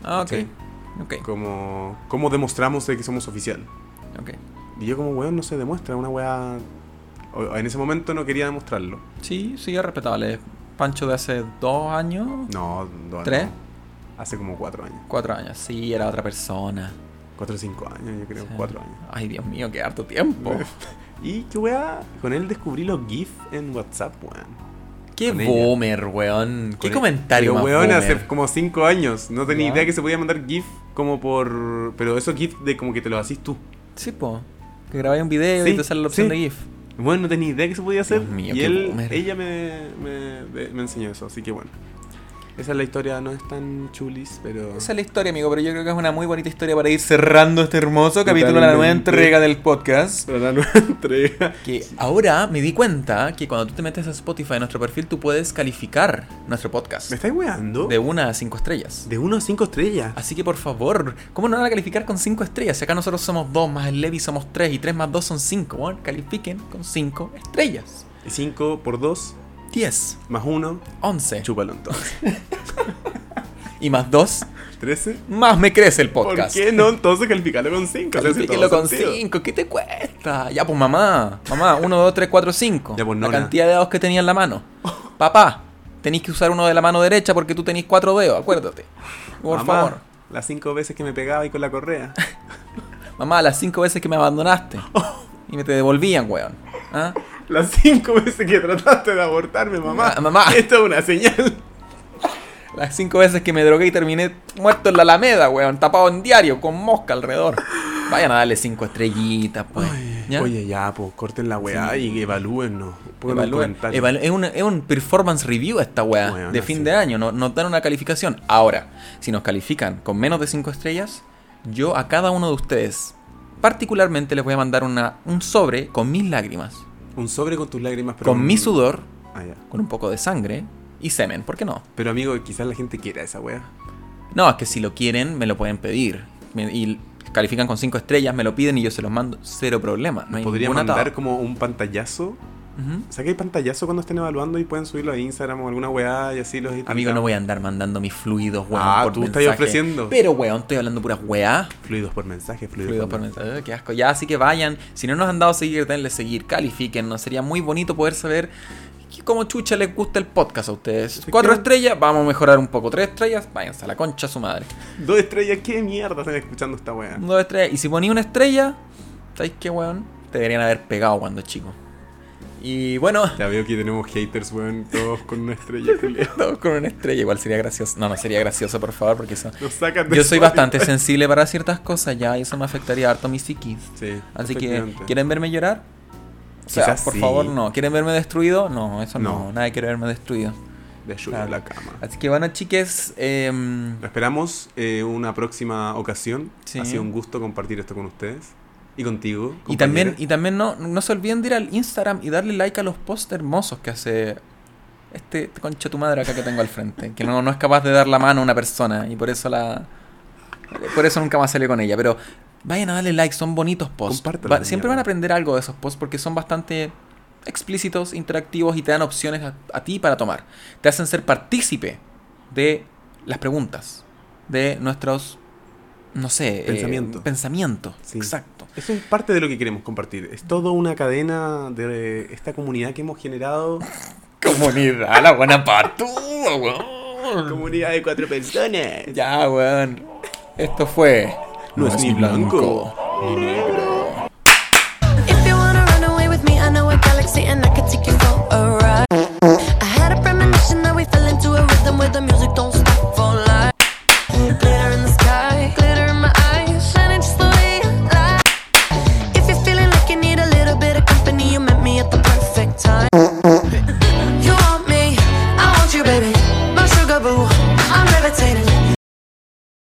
Ah, ok. Sí. Ok, Como, ¿cómo demostramos de que somos oficial? ok. Y yo como, weón, no se demuestra, una weá... En ese momento no quería demostrarlo. Sí, sí, es respetable. Pancho de hace dos años, No, no, ¿Tres? no. Hace como cuatro años. cuatro años. Sí, era otra persona. Cuatro o cinco años, yo creo, Sí. cuatro años. Ay, Dios mío, qué harto tiempo. (laughs) Y qué weá, con él descubrí los GIF en WhatsApp, weón. Qué boomer, weón. Qué e- comentario Pero, más weón, boomer. hace como 5 años. No tenía Ya. idea que se podía mandar GIF como por. Pero eso GIF de como que te lo hacís tú. Sí, po. Que grabáis un video Sí, y te sale la opción sí. de GIF. Bueno, no tenía idea que se podía hacer. Dios mío, y él, boomer. ella me, me, me enseñó eso, así que bueno. Esa es la historia, no es tan chulis, pero. Esa es la historia, amigo, pero yo creo que es una muy bonita historia para ir cerrando este hermoso capítulo de la nueva entrega del podcast. (laughs) La nueva entrega. Que ahora me di cuenta que cuando tú te metes a Spotify, en nuestro perfil, tú puedes calificar nuestro podcast. ¿Me estáis weando? De una a cinco estrellas. De 1 a 5 estrellas. Así que por favor, ¿cómo no van a calificar con 5 estrellas? Si acá nosotros somos 2, más el Levi somos 3 y 3 más 2 son 5. Bueno, califiquen con 5 estrellas. 5 por 2 10, más 1, 11 chúpalo entonces. (laughs) y más 2, 13. más me crece el ¿Por podcast. qué no? Entonces calificarlo con 5. Califíquenlo con 5, ¿qué te cuesta? Ya, pues mamá, mamá, 1, 2, 3, 4, 5. Ya, pues, La cantidad de dedos que tenía en la mano. Papá, tenéis que usar uno de la mano derecha porque tú tenéis 4 dedos, acuérdate. Por Mamá, favor. Las 5 veces que me pegaba y con la correa. (laughs) Mamá, las 5 veces que me abandonaste. Y me te devolvían, weón. ¿Ah? Las 5 veces que trataste de abortarme, mamá. Mamá. Esto es una señal. Las cinco veces que me drogué y terminé muerto en la Alameda, weón, tapado en diario, con mosca alrededor. Vayan a darle cinco estrellitas, pues. ¿ya? Oye, ya, pues corten la weá y evalúennos. Evalúen- es, un, es un performance review esta weá de fin de año. no- Nos dan una calificación. Ahora, si nos califican con menos de cinco estrellas, yo a cada uno de ustedes, particularmente, les voy a mandar una, un sobre con mis lágrimas, Un sobre con tus lágrimas, pero. con mi sudor, Ah, ya. con un poco de sangre y semen. ¿Por qué no? Pero amigo, quizás la gente quiera esa weá. No, es que si lo quieren, me lo pueden pedir. Y califican con 5 estrellas, me lo piden y yo se los mando. Cero problema. No hay Podría mandar atado. como un pantallazo. Ujú. O sea que hay pantallazo cuando estén evaluando y pueden subirlo a Instagram o alguna weá y así los Amigo, no voy a andar mandando mis fluidos, weón. Ah, por tú estás ofreciendo. Pero, weón, estoy hablando puras weá. Fluidos por mensaje, fluidos, Fluidos por por mensaje. mensaje. Qué asco. Ya, así que vayan. Si no nos han dado a seguir, denle seguir. Califiquen. Nos sería muy bonito poder saber cómo chucha les gusta el podcast a ustedes. Cuatro estrellas, vamos a mejorar un poco. Tres estrellas, váyanse a la concha a su madre. Dos estrellas, ¿qué mierda están escuchando esta weá? Dos estrellas. Y si ponía una estrella, ¿sabéis qué, weón? Te deberían haber pegado cuando chico. Y bueno, Ya veo que tenemos haters, weón, todos con una estrella, (laughs) todos con una estrella igual sería gracioso. No, no sería gracioso, por favor, porque eso... Nos sacan de Yo soy bastante (laughs) sensible para ciertas cosas ya, y eso me afectaría harto mi psiquis. Sí, Así que. ¿quieren verme llorar? O sea, Quizás por sí. favor, no. ¿Quieren verme destruido? No, eso no. No. Nadie quiere verme destruido. De ayuda a Claro. la cama. Así que bueno, chiques, em, Esperamos eh, una próxima ocasión. Sí. Ha sido un gusto compartir esto con ustedes. Y contigo. y también, y también no, no se olviden de ir al Instagram y darle like a los posts hermosos que hace este, este concha tu madre acá que tengo al frente. Que no, no es capaz de dar la mano a una persona y por eso la. Por eso nunca más salió con ella. Pero vayan a darle like, son bonitos posts. Va- siempre van a aprender algo de esos posts porque son bastante explícitos, interactivos y te dan opciones a, a ti para tomar. Te hacen ser partícipe de las preguntas, de nuestros, no sé, eh, Pensamiento. pensamientos. Sí. Exacto. Eso es parte de lo que queremos compartir. Es toda una cadena de esta comunidad que hemos generado. (laughs) Comunidad, la buena patúa, weón. Comunidad de cuatro personas. Ya, weón. Esto fue. No es ni blanco ni negro. With me, I know Uh-uh.